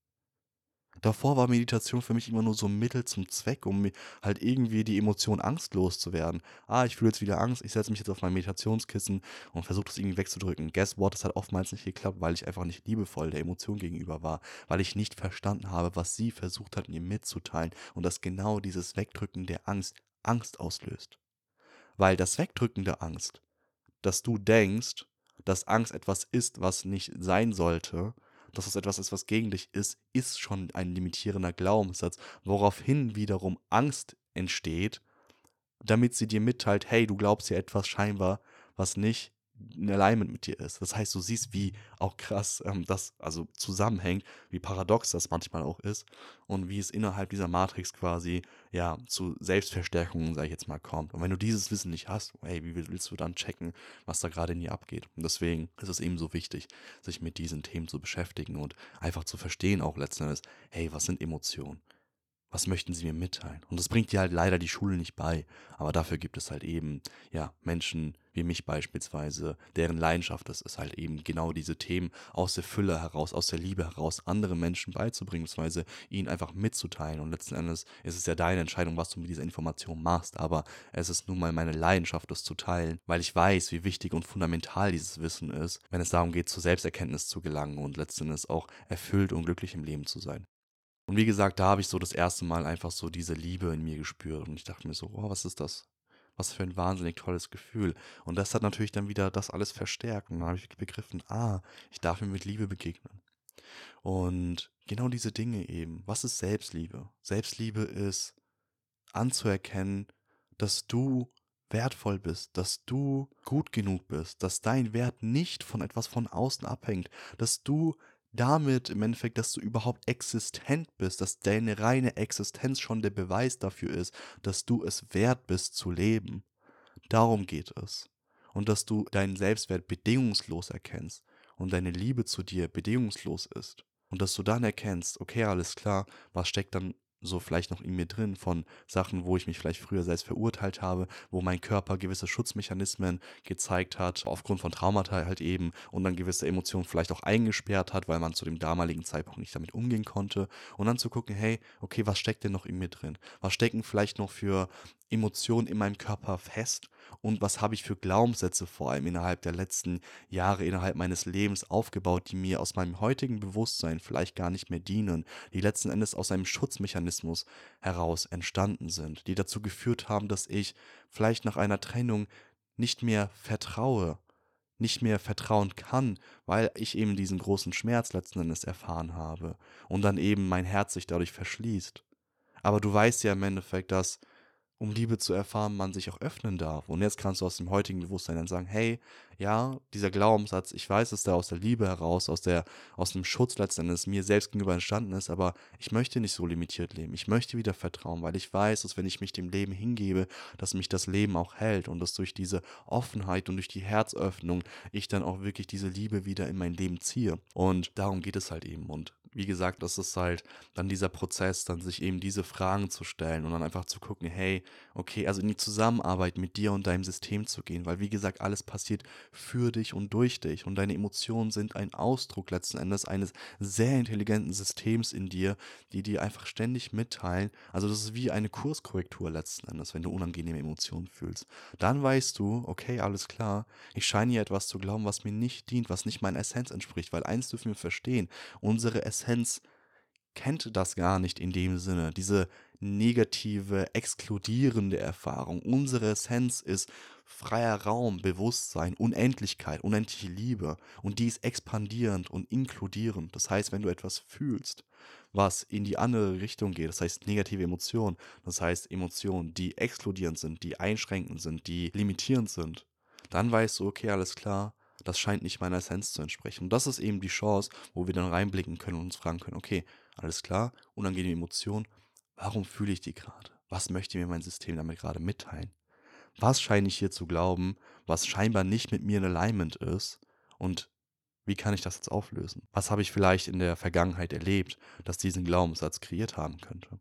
Davor war Meditation für mich immer nur so ein Mittel zum Zweck, um halt irgendwie die Emotion Angst loszuwerden. Ah, ich fühle jetzt wieder Angst, ich setze mich jetzt auf mein Meditationskissen und versuche das irgendwie wegzudrücken. Guess what? Das hat oftmals nicht geklappt, weil ich einfach nicht liebevoll der Emotion gegenüber war, weil ich nicht verstanden habe, was sie versucht hat, mir mitzuteilen und dass genau dieses Wegdrücken der Angst Angst auslöst. Weil das Wegdrücken der Angst, dass du denkst, dass Angst etwas ist, was nicht sein sollte, dass es etwas ist, was gegen dich ist, ist schon ein limitierender Glaubenssatz, woraufhin wiederum Angst entsteht, damit sie dir mitteilt, hey, du glaubst ja etwas scheinbar, was nicht in Alignment mit dir ist. Das heißt, du siehst, wie auch krass ähm, das also zusammenhängt, wie paradox das manchmal auch ist und wie es innerhalb dieser Matrix quasi ja zu Selbstverstärkungen, sage ich jetzt mal, kommt. Und wenn du dieses Wissen nicht hast, hey, wie willst du dann checken, was da gerade in dir abgeht? Und deswegen ist es eben so wichtig, sich mit diesen Themen zu beschäftigen und einfach zu verstehen, auch letzten Endes, hey, was sind Emotionen? was möchten sie mir mitteilen? Und das bringt dir halt leider die Schule nicht bei. Aber dafür gibt es halt eben, ja, Menschen wie mich beispielsweise, deren Leidenschaft es ist, halt eben genau diese Themen aus der Fülle heraus, aus der Liebe heraus, anderen Menschen beizubringen, beziehungsweise ihnen einfach mitzuteilen. Und letzten Endes ist es ja deine Entscheidung, was du mit dieser Information machst. Aber es ist nun mal meine Leidenschaft, das zu teilen, weil ich weiß, wie wichtig und fundamental dieses Wissen ist, wenn es darum geht, zur Selbsterkenntnis zu gelangen und letzten Endes auch erfüllt und glücklich im Leben zu sein. Und wie gesagt, da habe ich so das erste Mal einfach so diese Liebe in mir gespürt. Und ich dachte mir so, wow, was ist das? Was für ein wahnsinnig tolles Gefühl. Und das hat natürlich dann wieder das alles verstärkt. Und dann habe ich begriffen, ah, ich darf mir mit Liebe begegnen. Und genau diese Dinge eben. Was ist Selbstliebe? Selbstliebe ist anzuerkennen, dass du wertvoll bist, dass du gut genug bist, dass dein Wert nicht von etwas von außen abhängt, dass du damit im Endeffekt, dass du überhaupt existent bist, dass deine reine Existenz schon der Beweis dafür ist, dass du es wert bist zu leben. Darum geht es. Und dass du deinen Selbstwert bedingungslos erkennst und deine Liebe zu dir bedingungslos ist. Und dass du dann erkennst, okay, alles klar, was steckt dann so vielleicht noch in mir drin von Sachen, wo ich mich vielleicht früher selbst verurteilt habe, wo mein Körper gewisse Schutzmechanismen gezeigt hat, aufgrund von Traumata halt eben und dann gewisse Emotionen vielleicht auch eingesperrt hat, weil man zu dem damaligen Zeitpunkt nicht damit umgehen konnte und dann zu gucken, hey, okay, was steckt denn noch in mir drin? Was stecken vielleicht noch für Emotionen in meinem Körper fest und was habe ich für Glaubenssätze vor allem innerhalb der letzten Jahre, innerhalb meines Lebens aufgebaut, die mir aus meinem heutigen Bewusstsein vielleicht gar nicht mehr dienen, die letzten Endes aus einem Schutzmechanismus heraus entstanden sind, die dazu geführt haben, dass ich vielleicht nach einer Trennung nicht mehr vertraue, nicht mehr vertrauen kann, weil ich eben diesen großen Schmerz letzten Endes erfahren habe und dann eben mein Herz sich dadurch verschließt. Aber du weißt ja im Endeffekt, dass um Liebe zu erfahren, man sich auch öffnen darf. Und jetzt kannst du aus dem heutigen Bewusstsein dann sagen, hey, ja, dieser Glaubenssatz, ich weiß, dass der aus der Liebe heraus, aus der, aus dem Schutz letztendlich mir selbst gegenüber entstanden ist, aber ich möchte nicht so limitiert leben. Ich möchte wieder vertrauen, weil ich weiß, dass wenn ich mich dem Leben hingebe, dass mich das Leben auch hält und dass durch diese Offenheit und durch die Herzöffnung ich dann auch wirklich diese Liebe wieder in mein Leben ziehe. Und darum geht es halt eben. Und wie gesagt, das ist halt dann dieser Prozess, dann sich eben diese Fragen zu stellen und dann einfach zu gucken, hey, okay, also in die Zusammenarbeit mit dir und deinem System zu gehen, weil wie gesagt, alles passiert für dich und durch dich und deine Emotionen sind ein Ausdruck letzten Endes eines sehr intelligenten Systems in dir, die dir einfach ständig mitteilen. Also das ist wie eine Kurskorrektur letzten Endes, wenn du unangenehme Emotionen fühlst. Dann weißt du, okay, alles klar, ich scheine hier etwas zu glauben, was mir nicht dient, was nicht meiner Essenz entspricht, weil eins dürfen wir verstehen, unsere Essenz kennt das gar nicht in dem Sinne. Diese negative, exkludierende Erfahrung. Unsere Essenz ist freier Raum, Bewusstsein, Unendlichkeit, unendliche Liebe. Und die ist expandierend und inkludierend. Das heißt, wenn du etwas fühlst, was in die andere Richtung geht, das heißt negative Emotionen, das heißt Emotionen, die exkludierend sind, die einschränkend sind, die limitierend sind, dann weißt du, okay, alles klar, das scheint nicht meiner Essenz zu entsprechen. Und das ist eben die Chance, wo wir dann reinblicken können und uns fragen können, okay, alles klar, unangenehme Emotionen, warum fühle ich die gerade? Was möchte mir mein System damit gerade mitteilen? Was scheine ich hier zu glauben, was scheinbar nicht mit mir in Alignment ist? Und wie kann ich das jetzt auflösen? Was habe ich vielleicht in der Vergangenheit erlebt, das diesen Glaubenssatz kreiert haben könnte?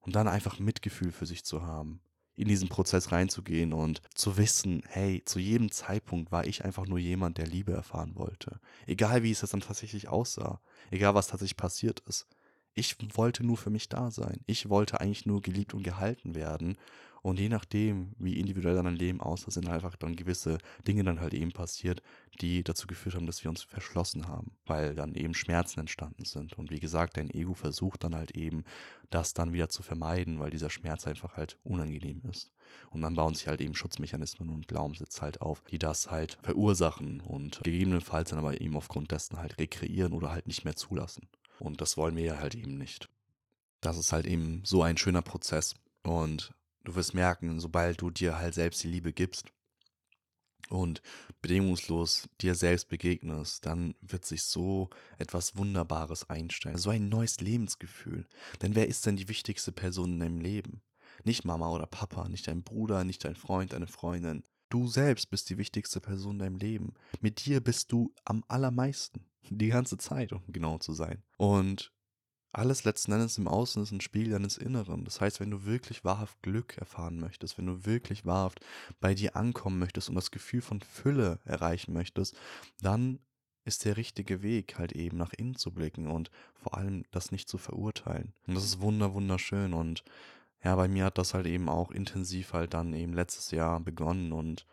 Und dann einfach Mitgefühl für sich zu haben, in diesen Prozess reinzugehen und zu wissen, hey, zu jedem Zeitpunkt war ich einfach nur jemand, der Liebe erfahren wollte. Egal wie es dann tatsächlich aussah, egal was tatsächlich passiert ist. Ich wollte nur für mich da sein. Ich wollte eigentlich nur geliebt und gehalten werden. Und je nachdem, wie individuell dann ein Leben aussah, sind einfach dann gewisse Dinge dann halt eben passiert, die dazu geführt haben, dass wir uns verschlossen haben, weil dann eben Schmerzen entstanden sind. Und wie gesagt, dein Ego versucht dann halt eben, das dann wieder zu vermeiden, weil dieser Schmerz einfach halt unangenehm ist. Und dann bauen sich halt eben Schutzmechanismen und Glaubenssätze halt auf, die das halt verursachen und gegebenenfalls dann aber eben aufgrund dessen halt rekreieren oder halt nicht mehr zulassen. Und das wollen wir ja halt eben nicht. Das ist halt eben so ein schöner Prozess. Und du wirst merken, sobald du dir halt selbst die Liebe gibst und bedingungslos dir selbst begegnest, dann wird sich so etwas Wunderbares einstellen. So ein neues Lebensgefühl. Denn wer ist denn die wichtigste Person in deinem Leben? Nicht Mama oder Papa, nicht dein Bruder, nicht dein Freund, deine Freundin. Du selbst bist die wichtigste Person in deinem Leben. Mit dir bist du am allermeisten. Die ganze Zeit, um genau zu sein. Und alles letzten Endes im Außen ist ein Spiegel deines Inneren. Das heißt, wenn du wirklich wahrhaft Glück erfahren möchtest, wenn du wirklich wahrhaft bei dir ankommen möchtest und das Gefühl von Fülle erreichen möchtest, dann ist der richtige Weg, halt eben nach innen zu blicken und vor allem das nicht zu verurteilen. Und das ist wunder, wunderschön. Und ja, bei mir hat das halt eben auch intensiv halt dann eben letztes Jahr begonnen und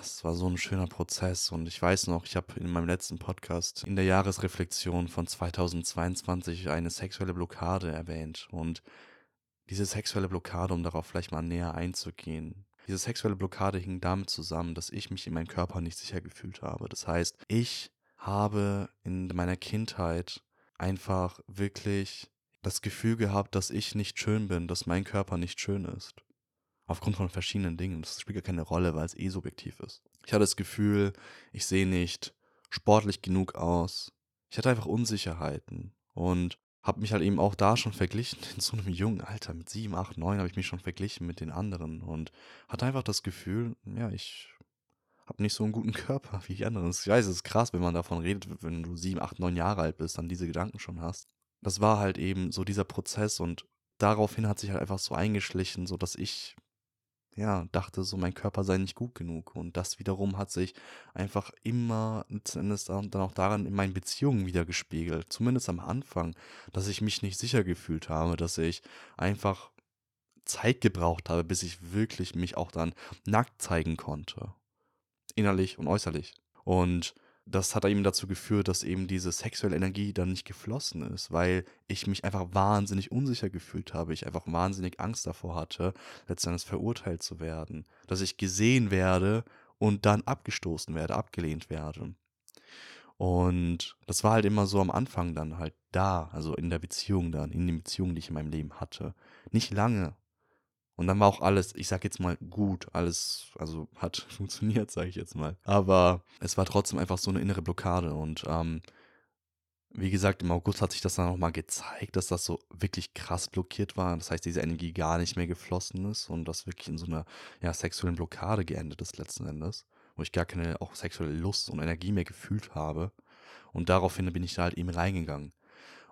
es war so ein schöner Prozess und ich weiß noch, ich habe in meinem letzten Podcast in der Jahresreflexion von 2022 eine sexuelle Blockade erwähnt und diese sexuelle Blockade, um darauf vielleicht mal näher einzugehen, diese sexuelle Blockade hing damit zusammen, dass ich mich in meinem Körper nicht sicher gefühlt habe. Das heißt, ich habe in meiner Kindheit einfach wirklich das Gefühl gehabt, dass ich nicht schön bin, dass mein Körper nicht schön ist. Aufgrund von verschiedenen Dingen. Das spielt ja keine Rolle, weil es eh subjektiv ist. Ich hatte das Gefühl, ich sehe nicht sportlich genug aus. Ich hatte einfach Unsicherheiten und habe mich halt eben auch da schon verglichen. In so einem jungen Alter, mit sieben, acht, neun, habe ich mich schon verglichen mit den anderen und hatte einfach das Gefühl, ja, ich habe nicht so einen guten Körper wie die anderen. Ich weiß, es ist krass, wenn man davon redet, wenn du sieben, acht, neun Jahre alt bist, dann diese Gedanken schon hast. Das war halt eben so dieser Prozess und daraufhin hat sich halt einfach so eingeschlichen, so dass ich ja, dachte so, mein Körper sei nicht gut genug. Und das wiederum hat sich einfach immer letztendlich dann auch daran in meinen Beziehungen wieder gespiegelt. Zumindest am Anfang, dass ich mich nicht sicher gefühlt habe, dass ich einfach Zeit gebraucht habe, bis ich wirklich mich auch dann nackt zeigen konnte. Innerlich und äußerlich. Und das hat eben dazu geführt, dass eben diese sexuelle Energie dann nicht geflossen ist, weil ich mich einfach wahnsinnig unsicher gefühlt habe. Ich einfach wahnsinnig Angst davor hatte, letztendlich verurteilt zu werden. Dass ich gesehen werde und dann abgestoßen werde, abgelehnt werde. Und das war halt immer so am Anfang dann halt da, also in der Beziehung dann, in den Beziehungen, die ich in meinem Leben hatte. Nicht lange, Und dann war auch alles, ich sag jetzt mal, gut, alles, also hat funktioniert, sage ich jetzt mal. Aber es war trotzdem einfach so eine innere Blockade. Und ähm, wie gesagt, im August hat sich das dann nochmal gezeigt, dass das so wirklich krass blockiert war. Das heißt, diese Energie gar nicht mehr geflossen ist und das wirklich in so einer ja, sexuellen Blockade geendet ist letzten Endes, wo ich gar keine auch sexuelle Lust und Energie mehr gefühlt habe. Und daraufhin bin ich da halt eben reingegangen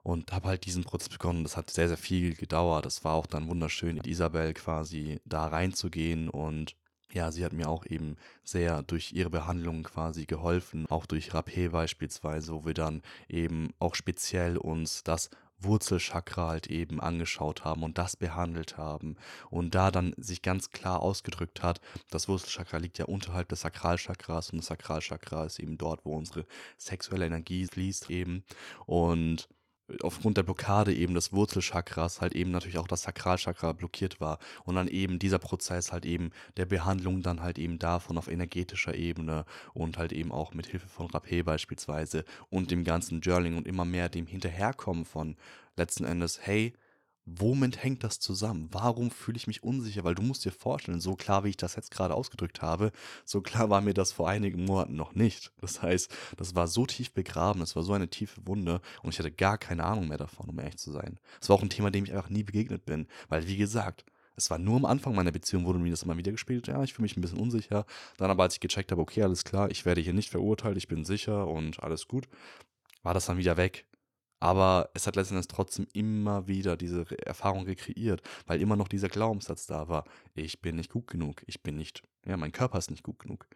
und habe halt diesen Prozess begonnen. Das hat sehr, sehr viel gedauert. Das war auch dann wunderschön, mit Isabel quasi da reinzugehen. Und ja, sie hat mir auch eben sehr durch ihre Behandlung quasi geholfen, auch durch Rapé beispielsweise, wo wir dann eben auch speziell uns das Wurzelchakra halt eben angeschaut haben und das behandelt haben. Und da dann sich ganz klar ausgedrückt hat, das Wurzelchakra liegt ja unterhalb des Sakralchakras. Und das Sakralchakra ist eben dort, wo unsere sexuelle Energie fließt eben. Und aufgrund der Blockade eben des Wurzelchakras halt eben natürlich auch das Sakralchakra blockiert war und dann eben dieser Prozess halt eben der Behandlung dann halt eben davon auf energetischer Ebene und halt eben auch mit Hilfe von Rapé beispielsweise und dem ganzen Journaling und immer mehr dem Hinterherkommen von letzten Endes, hey, womit hängt das zusammen? Warum fühle ich mich unsicher? Weil du musst dir vorstellen, so klar wie ich das jetzt gerade ausgedrückt habe, so klar war mir das vor einigen Monaten noch nicht. Das heißt, das war so tief begraben, es war so eine tiefe Wunde und ich hatte gar keine Ahnung mehr davon, um ehrlich zu sein. Es war auch ein Thema, dem ich einfach nie begegnet bin, weil wie gesagt, es war nur am Anfang meiner Beziehung, wurde mir das immer wieder gespielt. Ja, ich fühle mich ein bisschen unsicher. Dann aber, als ich gecheckt habe, okay, alles klar, ich werde hier nicht verurteilt, ich bin sicher und alles gut, war das dann wieder weg. Aber es hat letztendlich trotzdem immer wieder diese Erfahrung rekreiert, weil immer noch dieser Glaubenssatz da war, ich bin nicht gut genug, ich bin nicht, ja, mein Körper ist nicht gut genug.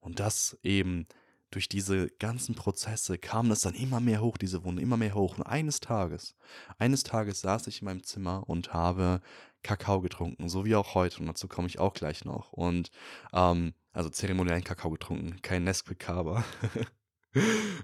Und das eben durch diese ganzen Prozesse kam das dann immer mehr hoch, diese Wunde, immer mehr hoch. Und eines Tages, eines Tages saß ich in meinem Zimmer und habe Kakao getrunken, so wie auch heute. Und dazu komme ich auch gleich noch. Und ähm, also zeremoniellen Kakao getrunken, kein Nesquik-Kaba.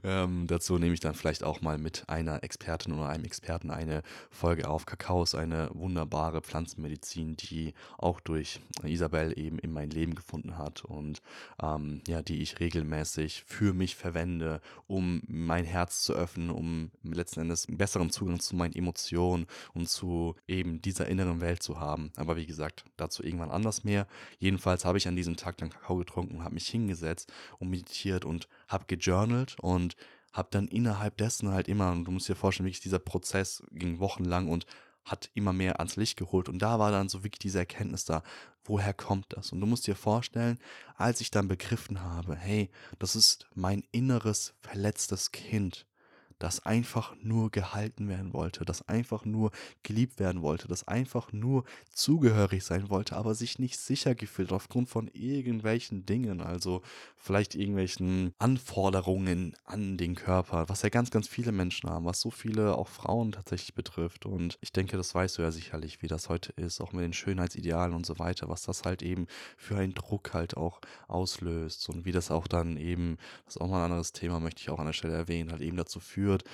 ähm, dazu nehme ich dann vielleicht auch mal mit einer Expertin oder einem Experten eine Folge auf. Kakao ist eine wunderbare Pflanzenmedizin, die auch durch Isabel eben in mein Leben gefunden hat und ähm, ja, die ich regelmäßig für mich verwende, um mein Herz zu öffnen, um letzten Endes einen besseren Zugang zu meinen Emotionen und zu eben dieser inneren Welt zu haben. Aber wie gesagt, dazu irgendwann anders mehr. Jedenfalls habe ich an diesem Tag dann Kakao getrunken, habe mich hingesetzt und meditiert und habe gejournalt und habe dann innerhalb dessen halt immer, und du musst dir vorstellen, wirklich dieser Prozess ging wochenlang und hat immer mehr ans Licht geholt. Und da war dann so wirklich diese Erkenntnis da, woher kommt das? Und du musst dir vorstellen, als ich dann begriffen habe, hey, das ist mein inneres verletztes Kind, das einfach nur gehalten werden wollte, das einfach nur geliebt werden wollte, das einfach nur zugehörig sein wollte, aber sich nicht sicher gefühlt aufgrund von irgendwelchen Dingen, also vielleicht irgendwelchen Anforderungen an den Körper, was ja ganz, ganz viele Menschen haben, was so viele auch Frauen tatsächlich betrifft. Und ich denke, das weißt du ja sicherlich, wie das heute ist, auch mit den Schönheitsidealen und so weiter, was das halt eben für einen Druck halt auch auslöst und wie das auch dann eben, das ist auch mal ein anderes Thema, möchte ich auch an der Stelle erwähnen, halt eben dazu führt, führt,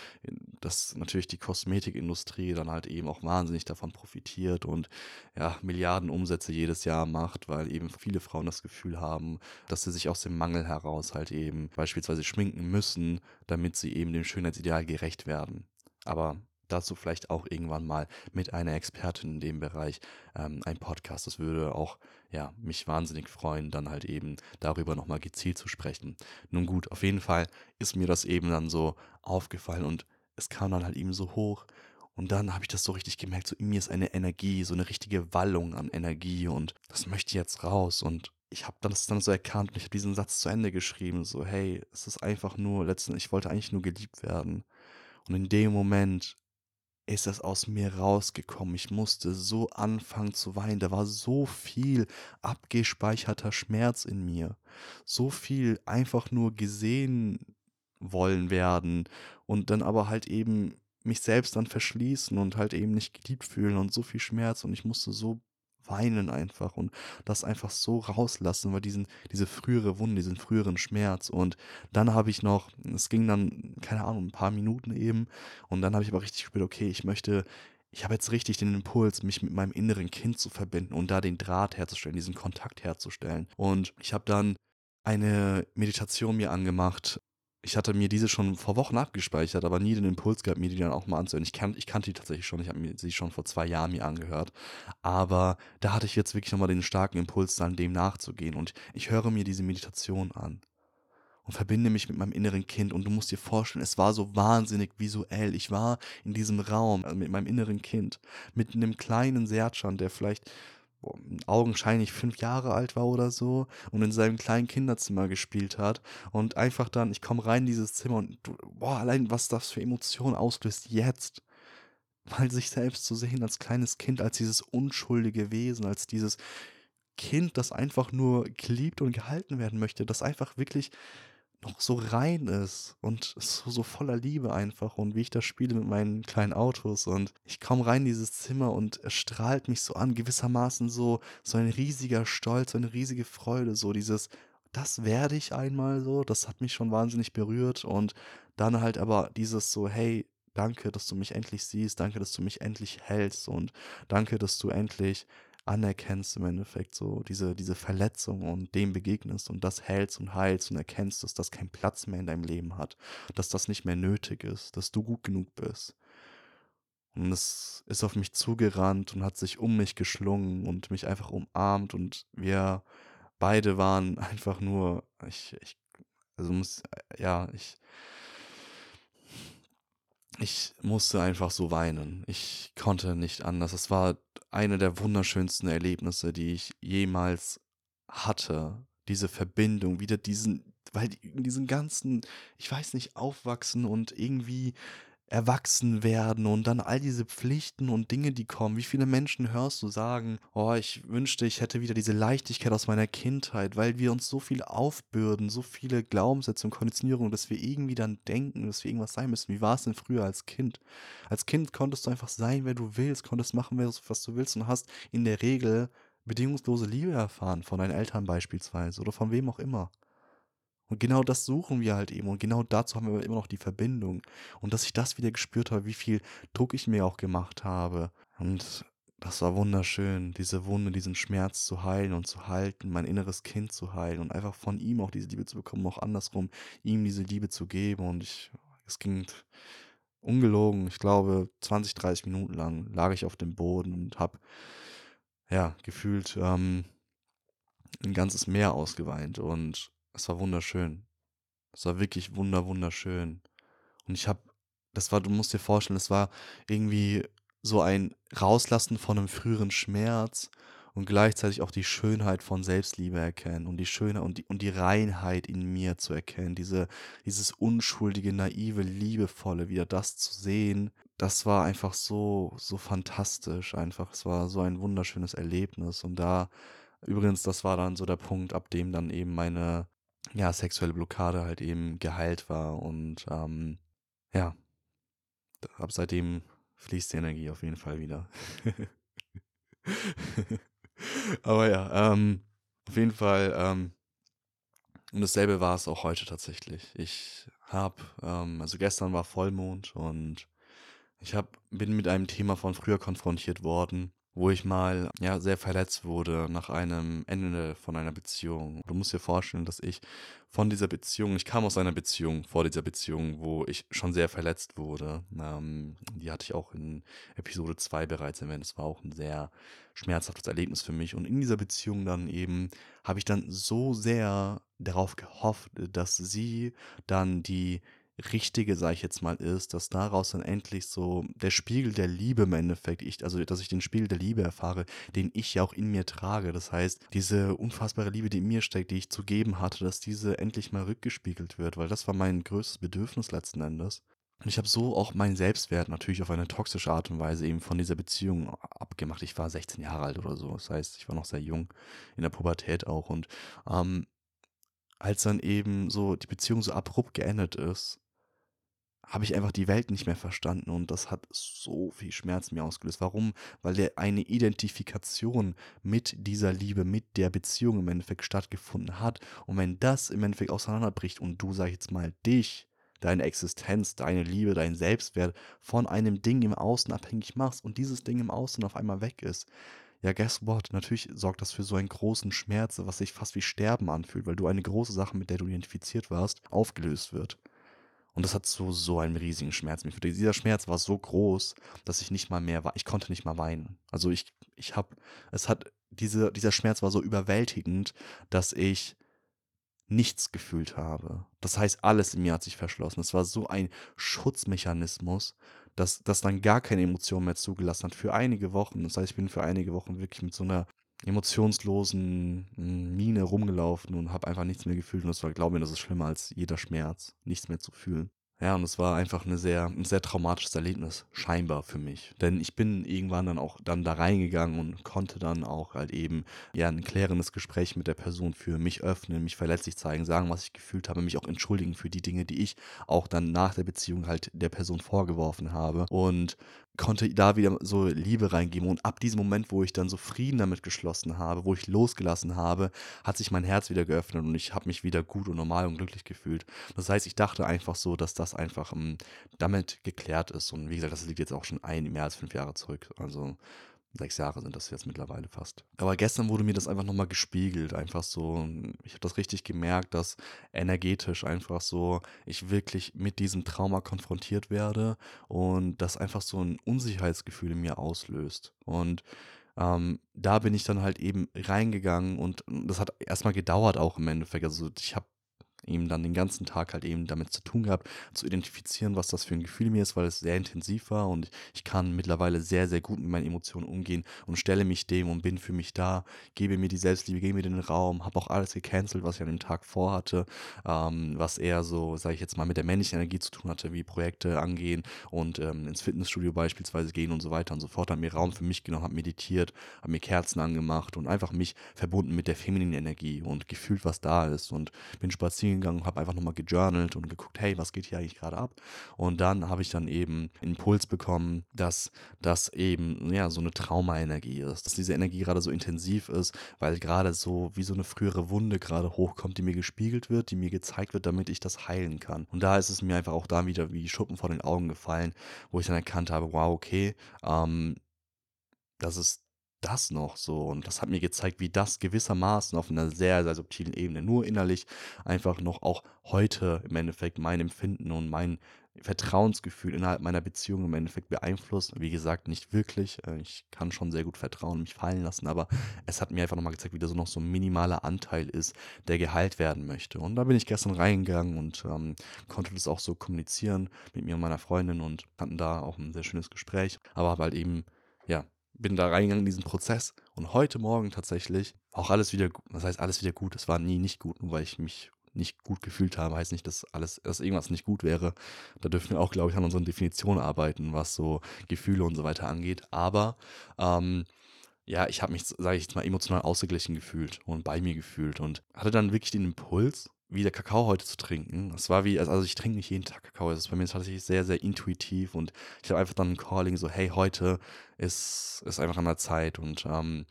dass natürlich die Kosmetikindustrie dann halt eben auch wahnsinnig davon profitiert und ja, Milliarden Umsätze jedes Jahr macht, weil eben viele Frauen das Gefühl haben, dass sie sich aus dem Mangel heraus halt eben beispielsweise schminken müssen, damit sie eben dem Schönheitsideal gerecht werden. Aber dazu vielleicht auch irgendwann mal mit einer Expertin in dem Bereich ähm, ein Podcast. Das würde auch ja, mich wahnsinnig freuen, dann halt eben darüber nochmal gezielt zu sprechen. Nun gut, auf jeden Fall ist mir das eben dann so aufgefallen und es kam dann halt eben so hoch. Und dann habe ich das so richtig gemerkt, so in mir ist eine Energie, so eine richtige Wallung an Energie und das möchte jetzt raus. Und ich habe das dann so erkannt und ich habe diesen Satz zu Ende geschrieben, so hey, es ist einfach nur, letztendlich, ich wollte eigentlich nur geliebt werden. Und in dem Moment ist das aus mir rausgekommen. Ich musste so anfangen zu weinen. Da war so viel abgespeicherter Schmerz in mir. So viel einfach nur gesehen wollen werden und dann aber halt eben mich selbst dann verschließen und halt eben nicht geliebt fühlen und so viel Schmerz und ich musste so weinen einfach und das einfach so rauslassen, weil diesen, diese frühere Wunde, diesen früheren Schmerz. Und dann habe ich noch, es ging dann, keine Ahnung, ein paar Minuten eben. Und dann habe ich aber richtig gespürt, okay, ich möchte, ich habe jetzt richtig den Impuls, mich mit meinem inneren Kind zu verbinden und da den Draht herzustellen, diesen Kontakt herzustellen. Und ich habe dann eine Meditation mir angemacht, ich hatte mir diese schon vor Wochen abgespeichert, aber nie den Impuls gehabt, mir die dann auch mal anzuhören. Ich, kan ich kannte die tatsächlich schon, ich habe mir sie schon vor zwei Jahren mir angehört. Aber da hatte ich jetzt wirklich nochmal den starken Impuls, dann dem nachzugehen. Und ich höre mir diese Meditation an und verbinde mich mit meinem inneren Kind. Und du musst dir vorstellen, es war so wahnsinnig visuell. Ich war in diesem Raum also mit meinem inneren Kind, mit einem kleinen Sertschan, der vielleicht augenscheinlich fünf Jahre alt war oder so und in seinem kleinen Kinderzimmer gespielt hat. Und einfach dann, ich komme rein in dieses Zimmer und boah, allein was das für Emotionen auslöst jetzt, mal sich selbst zu sehen als kleines Kind, als dieses unschuldige Wesen, als dieses Kind, das einfach nur geliebt und gehalten werden möchte, das einfach wirklich noch so rein ist und so, so voller Liebe einfach und wie ich das spiele mit meinen kleinen Autos und ich komme rein in dieses Zimmer und es strahlt mich so an, gewissermaßen so, so ein riesiger Stolz, so eine riesige Freude, so dieses, das werde ich einmal so, das hat mich schon wahnsinnig berührt und dann halt aber dieses so, hey, danke, dass du mich endlich siehst, danke, dass du mich endlich hältst und danke, dass du endlich anerkennst im Endeffekt so diese, diese Verletzung und dem begegnest und das hältst und heilst und erkennst, dass das keinen Platz mehr in deinem Leben hat, dass das nicht mehr nötig ist, dass du gut genug bist. Und es ist auf mich zugerannt und hat sich um mich geschlungen und mich einfach umarmt und wir beide waren einfach nur, ich, ich, also muss, ja, ich, ich musste einfach so weinen. Ich konnte nicht anders. Es war eine der wunderschönsten Erlebnisse, die ich jemals hatte. Diese Verbindung, wieder diesen, weil diesen ganzen, ich weiß nicht, aufwachsen und irgendwie erwachsen werden und dann all diese Pflichten und Dinge, die kommen. Wie viele Menschen hörst du sagen, oh, ich wünschte, ich hätte wieder diese Leichtigkeit aus meiner Kindheit, weil wir uns so viel aufbürden, so viele Glaubenssätze und Konditionierungen, dass wir irgendwie dann denken, dass wir irgendwas sein müssen. Wie war es denn früher als Kind? Als Kind konntest du einfach sein, wer du willst, konntest machen, was du willst und hast in der Regel bedingungslose Liebe erfahren von deinen Eltern beispielsweise oder von wem auch immer. Und genau das suchen wir halt eben. Und genau dazu haben wir immer noch die Verbindung. Und dass ich das wieder gespürt habe, wie viel Druck ich mir auch gemacht habe. Und das war wunderschön, diese Wunde, diesen Schmerz zu heilen und zu halten, mein inneres Kind zu heilen und einfach von ihm auch diese Liebe zu bekommen, auch andersrum, ihm diese Liebe zu geben. Und ich, es ging ungelogen, ich glaube, 20, 30 Minuten lang lag ich auf dem Boden und habe, ja, gefühlt ähm, ein ganzes Meer ausgeweint. Und es war wunderschön. Es war wirklich wunder, wunderschön. Und ich habe, das war, du musst dir vorstellen, es war irgendwie so ein Rauslassen von einem früheren Schmerz und gleichzeitig auch die Schönheit von Selbstliebe erkennen und die Schönheit und die, und die Reinheit in mir zu erkennen, diese, dieses unschuldige, naive, liebevolle, wieder das zu sehen, das war einfach so, so fantastisch einfach. Es war so ein wunderschönes Erlebnis und da, übrigens, das war dann so der Punkt, ab dem dann eben meine ja, sexuelle Blockade halt eben geheilt war und ähm, ja, ab seitdem fließt die Energie auf jeden Fall wieder. Aber ja, ähm, auf jeden Fall, ähm, und dasselbe war es auch heute tatsächlich. Ich habe, ähm, also gestern war Vollmond und ich hab, bin mit einem Thema von früher konfrontiert worden, wo ich mal ja sehr verletzt wurde nach einem Ende von einer Beziehung. Du musst dir vorstellen, dass ich von dieser Beziehung, ich kam aus einer Beziehung vor dieser Beziehung, wo ich schon sehr verletzt wurde. Ähm, die hatte ich auch in Episode 2 bereits erwähnt. Es war auch ein sehr schmerzhaftes Erlebnis für mich. Und in dieser Beziehung dann eben habe ich dann so sehr darauf gehofft, dass sie dann die Richtige, sage ich jetzt mal, ist, dass daraus dann endlich so der Spiegel der Liebe im Endeffekt, ich, also dass ich den Spiegel der Liebe erfahre, den ich ja auch in mir trage. Das heißt, diese unfassbare Liebe, die in mir steckt, die ich zu geben hatte, dass diese endlich mal rückgespiegelt wird, weil das war mein größtes Bedürfnis letzten Endes. Und ich habe so auch meinen Selbstwert natürlich auf eine toxische Art und Weise eben von dieser Beziehung abgemacht. Ich war 16 Jahre alt oder so. Das heißt, ich war noch sehr jung, in der Pubertät auch. Und ähm, als dann eben so die Beziehung so abrupt geendet ist, habe ich einfach die Welt nicht mehr verstanden und das hat so viel Schmerz mir ausgelöst. Warum? Weil der eine Identifikation mit dieser Liebe, mit der Beziehung im Endeffekt stattgefunden hat. Und wenn das im Endeffekt auseinanderbricht und du, sag ich jetzt mal, dich, deine Existenz, deine Liebe, dein Selbstwert von einem Ding im Außen abhängig machst und dieses Ding im Außen auf einmal weg ist, ja, guess what? Natürlich sorgt das für so einen großen Schmerz, was sich fast wie Sterben anfühlt, weil du eine große Sache, mit der du identifiziert warst, aufgelöst wird. Und das hat so, so einen riesigen Schmerz mir Dieser Schmerz war so groß, dass ich nicht mal mehr, ich konnte nicht mal weinen. Also ich, ich habe, es hat, diese, dieser Schmerz war so überwältigend, dass ich nichts gefühlt habe. Das heißt, alles in mir hat sich verschlossen. Es war so ein Schutzmechanismus, dass das dann gar keine Emotionen mehr zugelassen hat für einige Wochen. Das heißt, ich bin für einige Wochen wirklich mit so einer emotionslosen hm, Miene rumgelaufen und habe einfach nichts mehr gefühlt. Und das war, glaube ich, das ist schlimmer als jeder Schmerz, nichts mehr zu fühlen. Ja, und es war einfach eine sehr, ein sehr traumatisches Erlebnis, scheinbar für mich. Denn ich bin irgendwann dann auch dann da reingegangen und konnte dann auch halt eben ja ein klärendes Gespräch mit der Person für mich öffnen, mich verletzlich zeigen, sagen, was ich gefühlt habe, mich auch entschuldigen für die Dinge, die ich auch dann nach der Beziehung halt der Person vorgeworfen habe. Und konnte da wieder so Liebe reingeben. Und ab diesem Moment, wo ich dann so Frieden damit geschlossen habe, wo ich losgelassen habe, hat sich mein Herz wieder geöffnet und ich habe mich wieder gut und normal und glücklich gefühlt. Das heißt, ich dachte einfach so, dass das einfach um, ähm, damit geklärt ist. Und wie gesagt, das liegt jetzt auch schon ein, mehr als fünf Jahre zurück. Also Sechs Jahre sind das jetzt mittlerweile fast. Aber gestern wurde mir das einfach nochmal gespiegelt. Einfach so, ich habe das richtig gemerkt, dass energetisch einfach so ich wirklich mit diesem Trauma konfrontiert werde und das einfach so ein Unsicherheitsgefühl in mir auslöst. Und ähm, da bin ich dann halt eben reingegangen und das hat erstmal gedauert auch im Endeffekt. Also ich habe eben dann den ganzen Tag halt eben damit zu tun gehabt, zu identifizieren, was das für ein Gefühl mir ist, weil es sehr intensiv war und ich kann mittlerweile sehr, sehr gut mit meinen Emotionen umgehen und stelle mich dem und bin für mich da, gebe mir die Selbstliebe, gebe mir den Raum, habe auch alles gecancelt, was ich an dem Tag vorhatte, ähm, was eher so, sage ich jetzt mal, mit der männlichen Energie zu tun hatte, wie Projekte angehen und ähm, ins Fitnessstudio beispielsweise gehen und so weiter und so fort, habe mir Raum für mich genommen, habe meditiert, habe mir Kerzen angemacht und einfach mich verbunden mit der femininen Energie und gefühlt, was da ist und bin spazieren gegangen, habe einfach nochmal gejournalt und geguckt, hey, was geht hier eigentlich gerade ab? Und dann habe ich dann eben Impuls bekommen, dass das eben ja so eine Traumaenergie ist, dass diese Energie gerade so intensiv ist, weil gerade so wie so eine frühere Wunde gerade hochkommt, die mir gespiegelt wird, die mir gezeigt wird, damit ich das heilen kann. Und da ist es mir einfach auch da wieder wie Schuppen vor den Augen gefallen, wo ich dann erkannt habe, wow, okay, ähm, das ist das noch so? Und das hat mir gezeigt, wie das gewissermaßen auf einer sehr, sehr subtilen Ebene, nur innerlich, einfach noch auch heute im Endeffekt mein Empfinden und mein Vertrauensgefühl innerhalb meiner Beziehung im Endeffekt beeinflusst. Wie gesagt, nicht wirklich. Äh, ich kann schon sehr gut vertrauen mich fallen lassen, aber es hat mir einfach nochmal gezeigt, wie da so noch so ein minimaler Anteil ist, der geheilt werden möchte. Und da bin ich gestern reingegangen und ähm, konnte das auch so kommunizieren mit mir und meiner Freundin und hatten da auch ein sehr schönes Gespräch, aber habe halt eben, bin da reingegangen in diesen Prozess und heute Morgen tatsächlich auch alles wieder, das heißt alles wieder gut. Es war nie nicht gut, nur weil ich mich nicht gut gefühlt habe, heißt nicht, dass alles, dass irgendwas nicht gut wäre. Da dürfen wir auch, glaube ich, an unseren Definitionen arbeiten, was so Gefühle und so weiter angeht. Aber ähm, ja, ich habe mich, sage ich jetzt mal, emotional ausgeglichen gefühlt und bei mir gefühlt und hatte dann wirklich den Impuls, wieder Kakao heute zu trinken. Das war wie, also, also ich trinke nicht jeden Tag Kakao. Das ist bei mir tatsächlich sehr, sehr intuitiv und ich habe einfach dann ein Calling, so, hey, heute ist, ist einfach an der Zeit und ähm,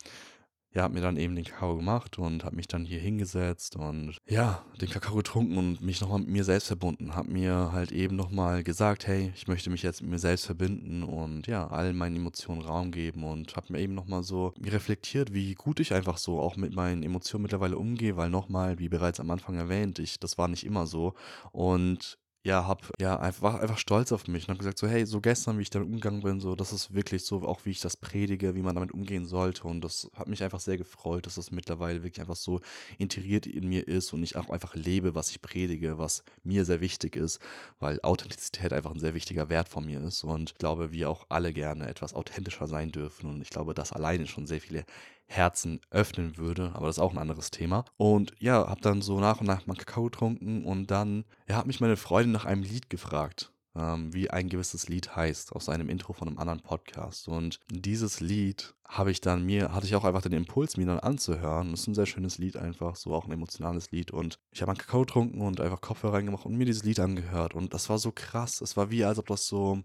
ja, habe mir dann eben den Kakao gemacht und habe mich dann hier hingesetzt und ja, den Kakao getrunken und mich nochmal mit mir selbst verbunden. Habe mir halt eben nochmal gesagt, hey, ich möchte mich jetzt mit mir selbst verbinden und ja, allen meinen Emotionen Raum geben und habe mir eben nochmal so reflektiert, wie gut ich einfach so auch mit meinen Emotionen mittlerweile umgehe, weil nochmal, wie bereits am Anfang erwähnt, ich, das war nicht immer so und ja, hab ja, einfach war einfach stolz auf mich und habe gesagt so: „Hey, so gestern, wie ich damit umgegangen bin, so, das ist wirklich so auch, wie ich das predige, wie man damit umgehen sollte.“ Und das hat mich einfach sehr gefreut, dass das mittlerweile wirklich einfach so integriert in mir ist und ich auch einfach lebe, was ich predige, was mir sehr wichtig ist, weil Authentizität einfach ein sehr wichtiger Wert von mir ist und ich glaube, wir auch alle gerne etwas authentischer sein dürfen und ich glaube, das alleine schon sehr viele Herzen öffnen würde, aber das ist auch ein anderes Thema. Und ja, habe dann so nach und nach mal Kakao getrunken und dann ja, hat mich meine Freundin nach einem Lied gefragt, ähm, wie ein gewisses Lied heißt, aus einem Intro von einem anderen Podcast. Und dieses Lied habe ich dann mir, hatte ich auch einfach den Impuls, mir dann anzuhören. Das ist ein sehr schönes Lied einfach, so auch ein emotionales Lied. Und ich habe einen Kakao getrunken und einfach Kopfhörer reingemacht und mir dieses Lied angehört. Und das war so krass. Es war wie, als ob das so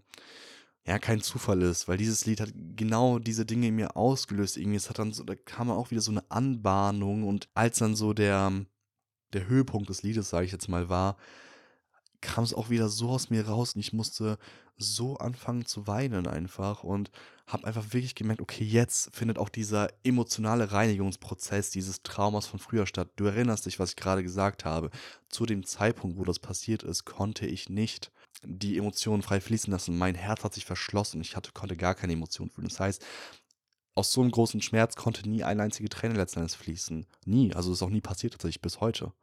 ja, kein Zufall ist, weil dieses Lied hat genau diese Dinge in mir ausgelöst. Irgendwie, es hat dann so, da kam auch wieder so eine Anbahnung und als dann so der, der Höhepunkt des Liedes, sage ich jetzt mal, war, kam es auch wieder so aus mir raus und ich musste so anfangen zu weinen einfach und habe einfach wirklich gemerkt, okay, jetzt findet auch dieser emotionale Reinigungsprozess dieses Traumas von früher statt. Du erinnerst dich, was ich gerade gesagt habe. Zu dem Zeitpunkt, wo das passiert ist, konnte ich nicht die Emotionen frei fließen lassen. Mein Herz hat sich verschlossen. Ich hatte, konnte gar keine Emotionen fühlen. Das heißt, aus so einem großen Schmerz konnte nie eine einzige Träne letzten Endes fließen. Nie. Also ist auch nie passiert tatsächlich bis heute.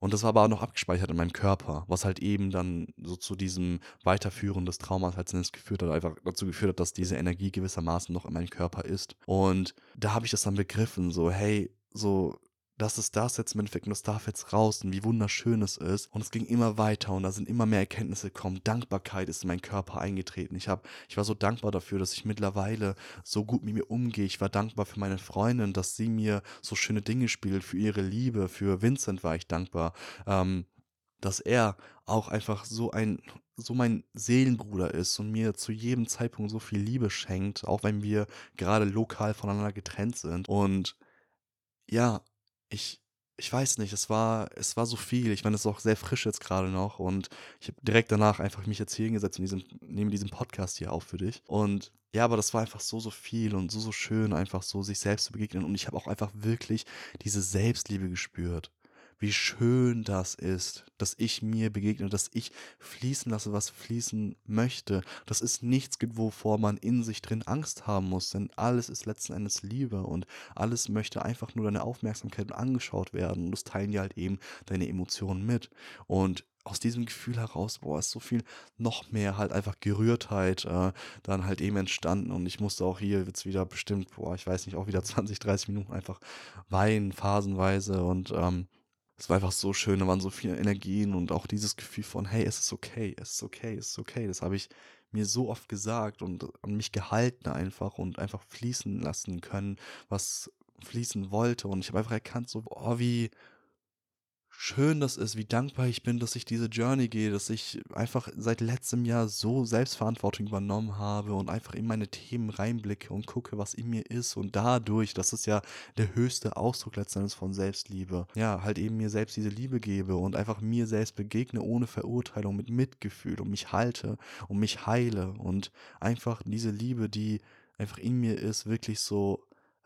Und das war aber auch noch abgespeichert in meinem Körper, was halt eben dann so zu diesem Weiterführen des Traumas letzten Endes geführt hat, einfach dazu geführt hat, dass diese Energie gewissermaßen noch in meinem Körper ist. Und da habe ich das dann begriffen, so, hey, so, das ist das jetzt im Endeffekt und das darf jetzt raus und wie wunderschön es ist. Und es ging immer weiter und da sind immer mehr Erkenntnisse gekommen. Dankbarkeit ist in meinen Körper eingetreten. Ich, hab, ich war so dankbar dafür, dass ich mittlerweile so gut mit mir umgehe. Ich war dankbar für meine Freundin, dass sie mir so schöne Dinge spielt, für ihre Liebe. Für Vincent war ich dankbar. Ähm, dass er auch einfach so ein so mein Seelenbruder ist und mir zu jedem Zeitpunkt so viel Liebe schenkt, auch wenn wir gerade lokal voneinander getrennt sind. Und ja, ich ich weiß nicht, es war es war so viel. Ich meine, es ist auch sehr frisch jetzt gerade noch und ich habe direkt danach einfach mich jetzt hier hingesetzt und diesen nehme diesen Podcast hier auf für dich. Und ja, aber das war einfach so, so viel und so, so schön, einfach so sich selbst zu begegnen. Und ich habe auch einfach wirklich diese Selbstliebe gespürt wie schön das ist, dass ich mir begegne, dass ich fließen lasse, was fließen möchte. Das ist nichts, wovor man in sich drin Angst haben muss, denn alles ist letzten Endes Liebe und alles möchte einfach nur deine Aufmerksamkeit angeschaut werden. Und das teilen dir halt eben deine Emotionen mit. Und aus diesem Gefühl heraus, boah, ist so viel noch mehr halt einfach Gerührtheit äh, dann halt eben entstanden und ich musste auch hier jetzt wieder bestimmt, boah, ich weiß nicht, auch wieder 20, 30 Minuten einfach weinen, phasenweise und ähm, es war einfach so schön, da waren so viele Energien und auch dieses Gefühl von, hey, es ist okay, es ist okay, es ist okay. Das habe ich mir so oft gesagt und an mich gehalten einfach und einfach fließen lassen können, was fließen wollte. Und ich habe einfach erkannt, so, oh, wie, schön das ist, wie dankbar ich bin, dass ich diese Journey gehe, dass ich einfach seit letztem Jahr so Selbstverantwortung übernommen habe und einfach in meine Themen reinblicke und gucke, was in mir ist und dadurch, das ist ja der höchste Ausdruck letztendlich von Selbstliebe, ja, halt eben mir selbst diese Liebe gebe und einfach mir selbst begegne ohne Verurteilung, mit Mitgefühl und mich halte und mich heile und einfach diese Liebe, die einfach in mir ist, wirklich so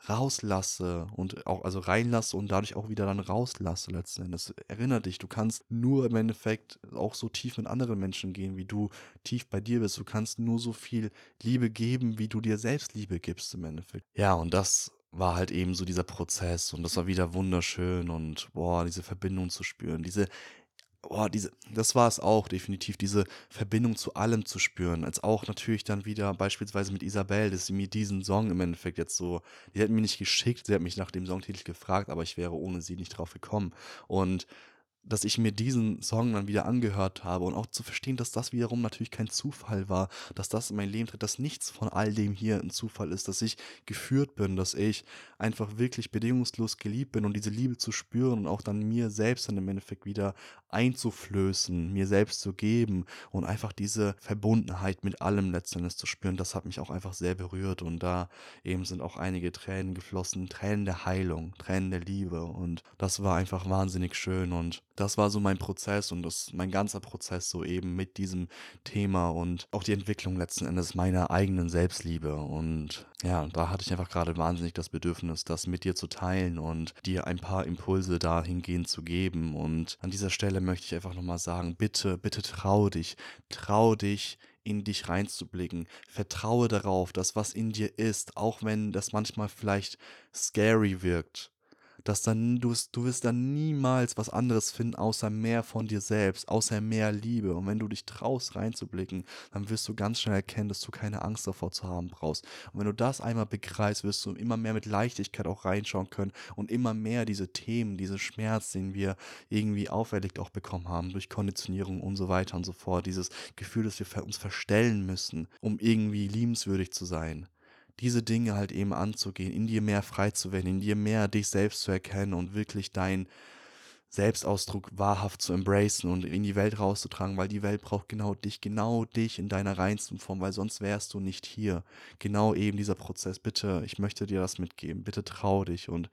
rauslasse und auch also reinlasse und dadurch auch wieder dann rauslasse letzten Endes. Erinner dich, du kannst nur im Endeffekt auch so tief mit anderen Menschen gehen, wie du tief bei dir bist. Du kannst nur so viel Liebe geben, wie du dir selbst Liebe gibst im Endeffekt. Ja, und das war halt eben so dieser Prozess und das war wieder wunderschön und boah, diese Verbindung zu spüren, diese Boah, diese, das war es auch, definitiv, diese Verbindung zu allem zu spüren. Als auch natürlich dann wieder beispielsweise mit Isabel, dass sie mir diesen Song im Endeffekt jetzt so, die hat mir nicht geschickt, sie hat mich nach dem Songtitel gefragt, aber ich wäre ohne sie nicht drauf gekommen. Und dass ich mir diesen Song dann wieder angehört habe und auch zu verstehen, dass das wiederum natürlich kein Zufall war, dass das in mein Leben tritt, dass nichts von all dem hier ein Zufall ist, dass ich geführt bin, dass ich einfach wirklich bedingungslos geliebt bin und diese Liebe zu spüren und auch dann mir selbst dann im Endeffekt wieder einzuflößen, mir selbst zu geben und einfach diese Verbundenheit mit allem letztendlich zu spüren, das hat mich auch einfach sehr berührt und da eben sind auch einige Tränen geflossen, Tränen der Heilung, Tränen der Liebe und das war einfach wahnsinnig schön und das war so mein Prozess und das mein ganzer Prozess so eben mit diesem Thema und auch die Entwicklung letzten Endes meiner eigenen Selbstliebe. Und ja, da hatte ich einfach gerade wahnsinnig das Bedürfnis, das mit dir zu teilen und dir ein paar Impulse dahingehend zu geben. Und an dieser Stelle möchte ich einfach nochmal sagen, bitte, bitte trau dich, trau dich in dich reinzublicken. Vertraue darauf, dass was in dir ist, auch wenn das manchmal vielleicht scary wirkt, dass dann du, du wirst dann niemals was anderes finden, außer mehr von dir selbst, außer mehr Liebe. Und wenn du dich traust, reinzublicken, dann wirst du ganz schnell erkennen, dass du keine Angst davor zu haben brauchst. Und wenn du das einmal begreifst, wirst du immer mehr mit Leichtigkeit auch reinschauen können und immer mehr diese Themen, diese Schmerz, den wir irgendwie auferlegt auch bekommen haben, durch Konditionierung und so weiter und so fort, dieses Gefühl, dass wir uns verstellen müssen, um irgendwie liebenswürdig zu sein diese Dinge halt eben anzugehen, in dir mehr frei zu werden, in dir mehr dich selbst zu erkennen und wirklich dein Selbstausdruck wahrhaft zu embracen und in die Welt rauszutragen, weil die Welt braucht genau dich, genau dich in deiner reinsten Form, weil sonst wärst du nicht hier. Genau eben dieser Prozess. Bitte, ich möchte dir das mitgeben. Bitte trau dich und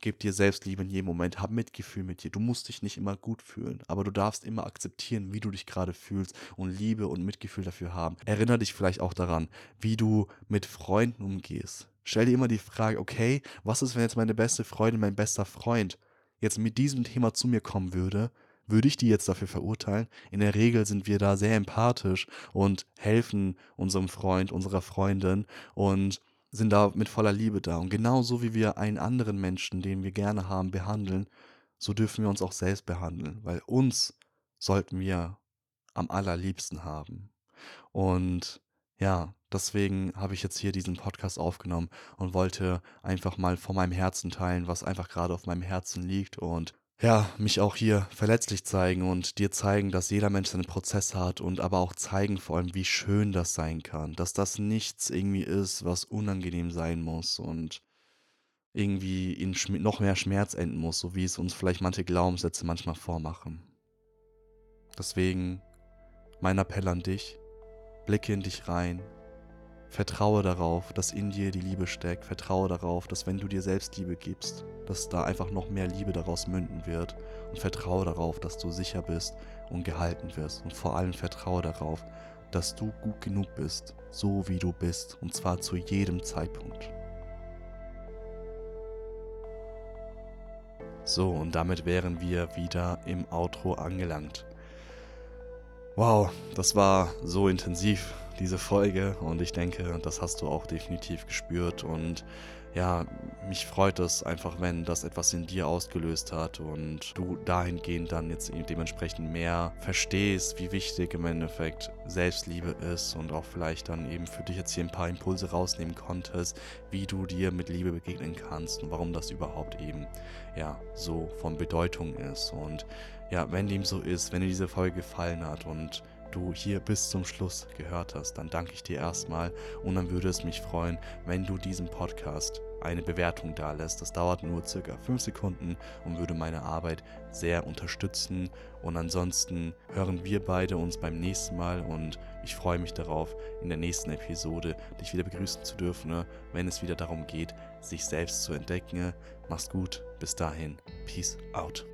gib dir Selbstliebe in jedem Moment. Hab Mitgefühl mit dir. Du musst dich nicht immer gut fühlen, aber du darfst immer akzeptieren, wie du dich gerade fühlst und Liebe und Mitgefühl dafür haben. Erinnere dich vielleicht auch daran, wie du mit Freunden umgehst. Stell dir immer die Frage, okay, was ist, wenn jetzt meine beste Freundin, mein bester Freund jetzt mit diesem Thema zu mir kommen würde, würde ich die jetzt dafür verurteilen? In der Regel sind wir da sehr empathisch und helfen unserem Freund, unserer Freundin und sind da mit voller Liebe da. Und genauso wie wir einen anderen Menschen, den wir gerne haben, behandeln, so dürfen wir uns auch selbst behandeln, weil uns sollten wir am allerliebsten haben. Und ja, deswegen habe ich jetzt hier diesen Podcast aufgenommen und wollte einfach mal von meinem Herzen teilen, was einfach gerade auf meinem Herzen liegt und ja, mich auch hier verletzlich zeigen und dir zeigen, dass jeder Mensch seinen Prozess hat und aber auch zeigen vor allem, wie schön das sein kann, dass das nichts irgendwie ist, was unangenehm sein muss und irgendwie in noch mehr Schmerz enden muss, so wie es uns vielleicht manche Glaubenssätze manchmal vormachen. Deswegen mein Appell an dich, blicke in dich rein, vertraue darauf, dass in dir die Liebe steckt, vertraue darauf, dass wenn du dir selbst Liebe gibst, dass da einfach noch mehr Liebe daraus münden wird. Und vertraue darauf, dass du sicher bist und gehalten wirst. Und vor allem vertraue darauf, dass du gut genug bist, so wie du bist. Und zwar zu jedem Zeitpunkt. So, und damit wären wir wieder im Outro angelangt. Wow, das war so intensiv, diese Folge. Und ich denke, das hast du auch definitiv gespürt. Und ja, mich freut es einfach, wenn das etwas in dir ausgelöst hat und du dahingehend dann jetzt dementsprechend mehr verstehst, wie wichtig im Endeffekt Selbstliebe ist und auch vielleicht dann eben für dich jetzt hier ein paar Impulse rausnehmen konntest, wie du dir mit Liebe begegnen kannst und warum das überhaupt eben ja so von Bedeutung ist. Und ja, wenn dem so ist, wenn dir diese Folge gefallen hat und du hier bis zum Schluss gehört hast, dann danke ich dir erstmal und dann würde es mich freuen, wenn du diesem Podcast eine Bewertung da lässt. Das dauert nur circa 5 Sekunden und würde meine Arbeit sehr unterstützen. Und ansonsten hören wir beide uns beim nächsten Mal und ich freue mich darauf, in der nächsten Episode dich wieder begrüßen zu dürfen, wenn es wieder darum geht, sich selbst zu entdecken. Mach's gut, bis dahin, Peace out.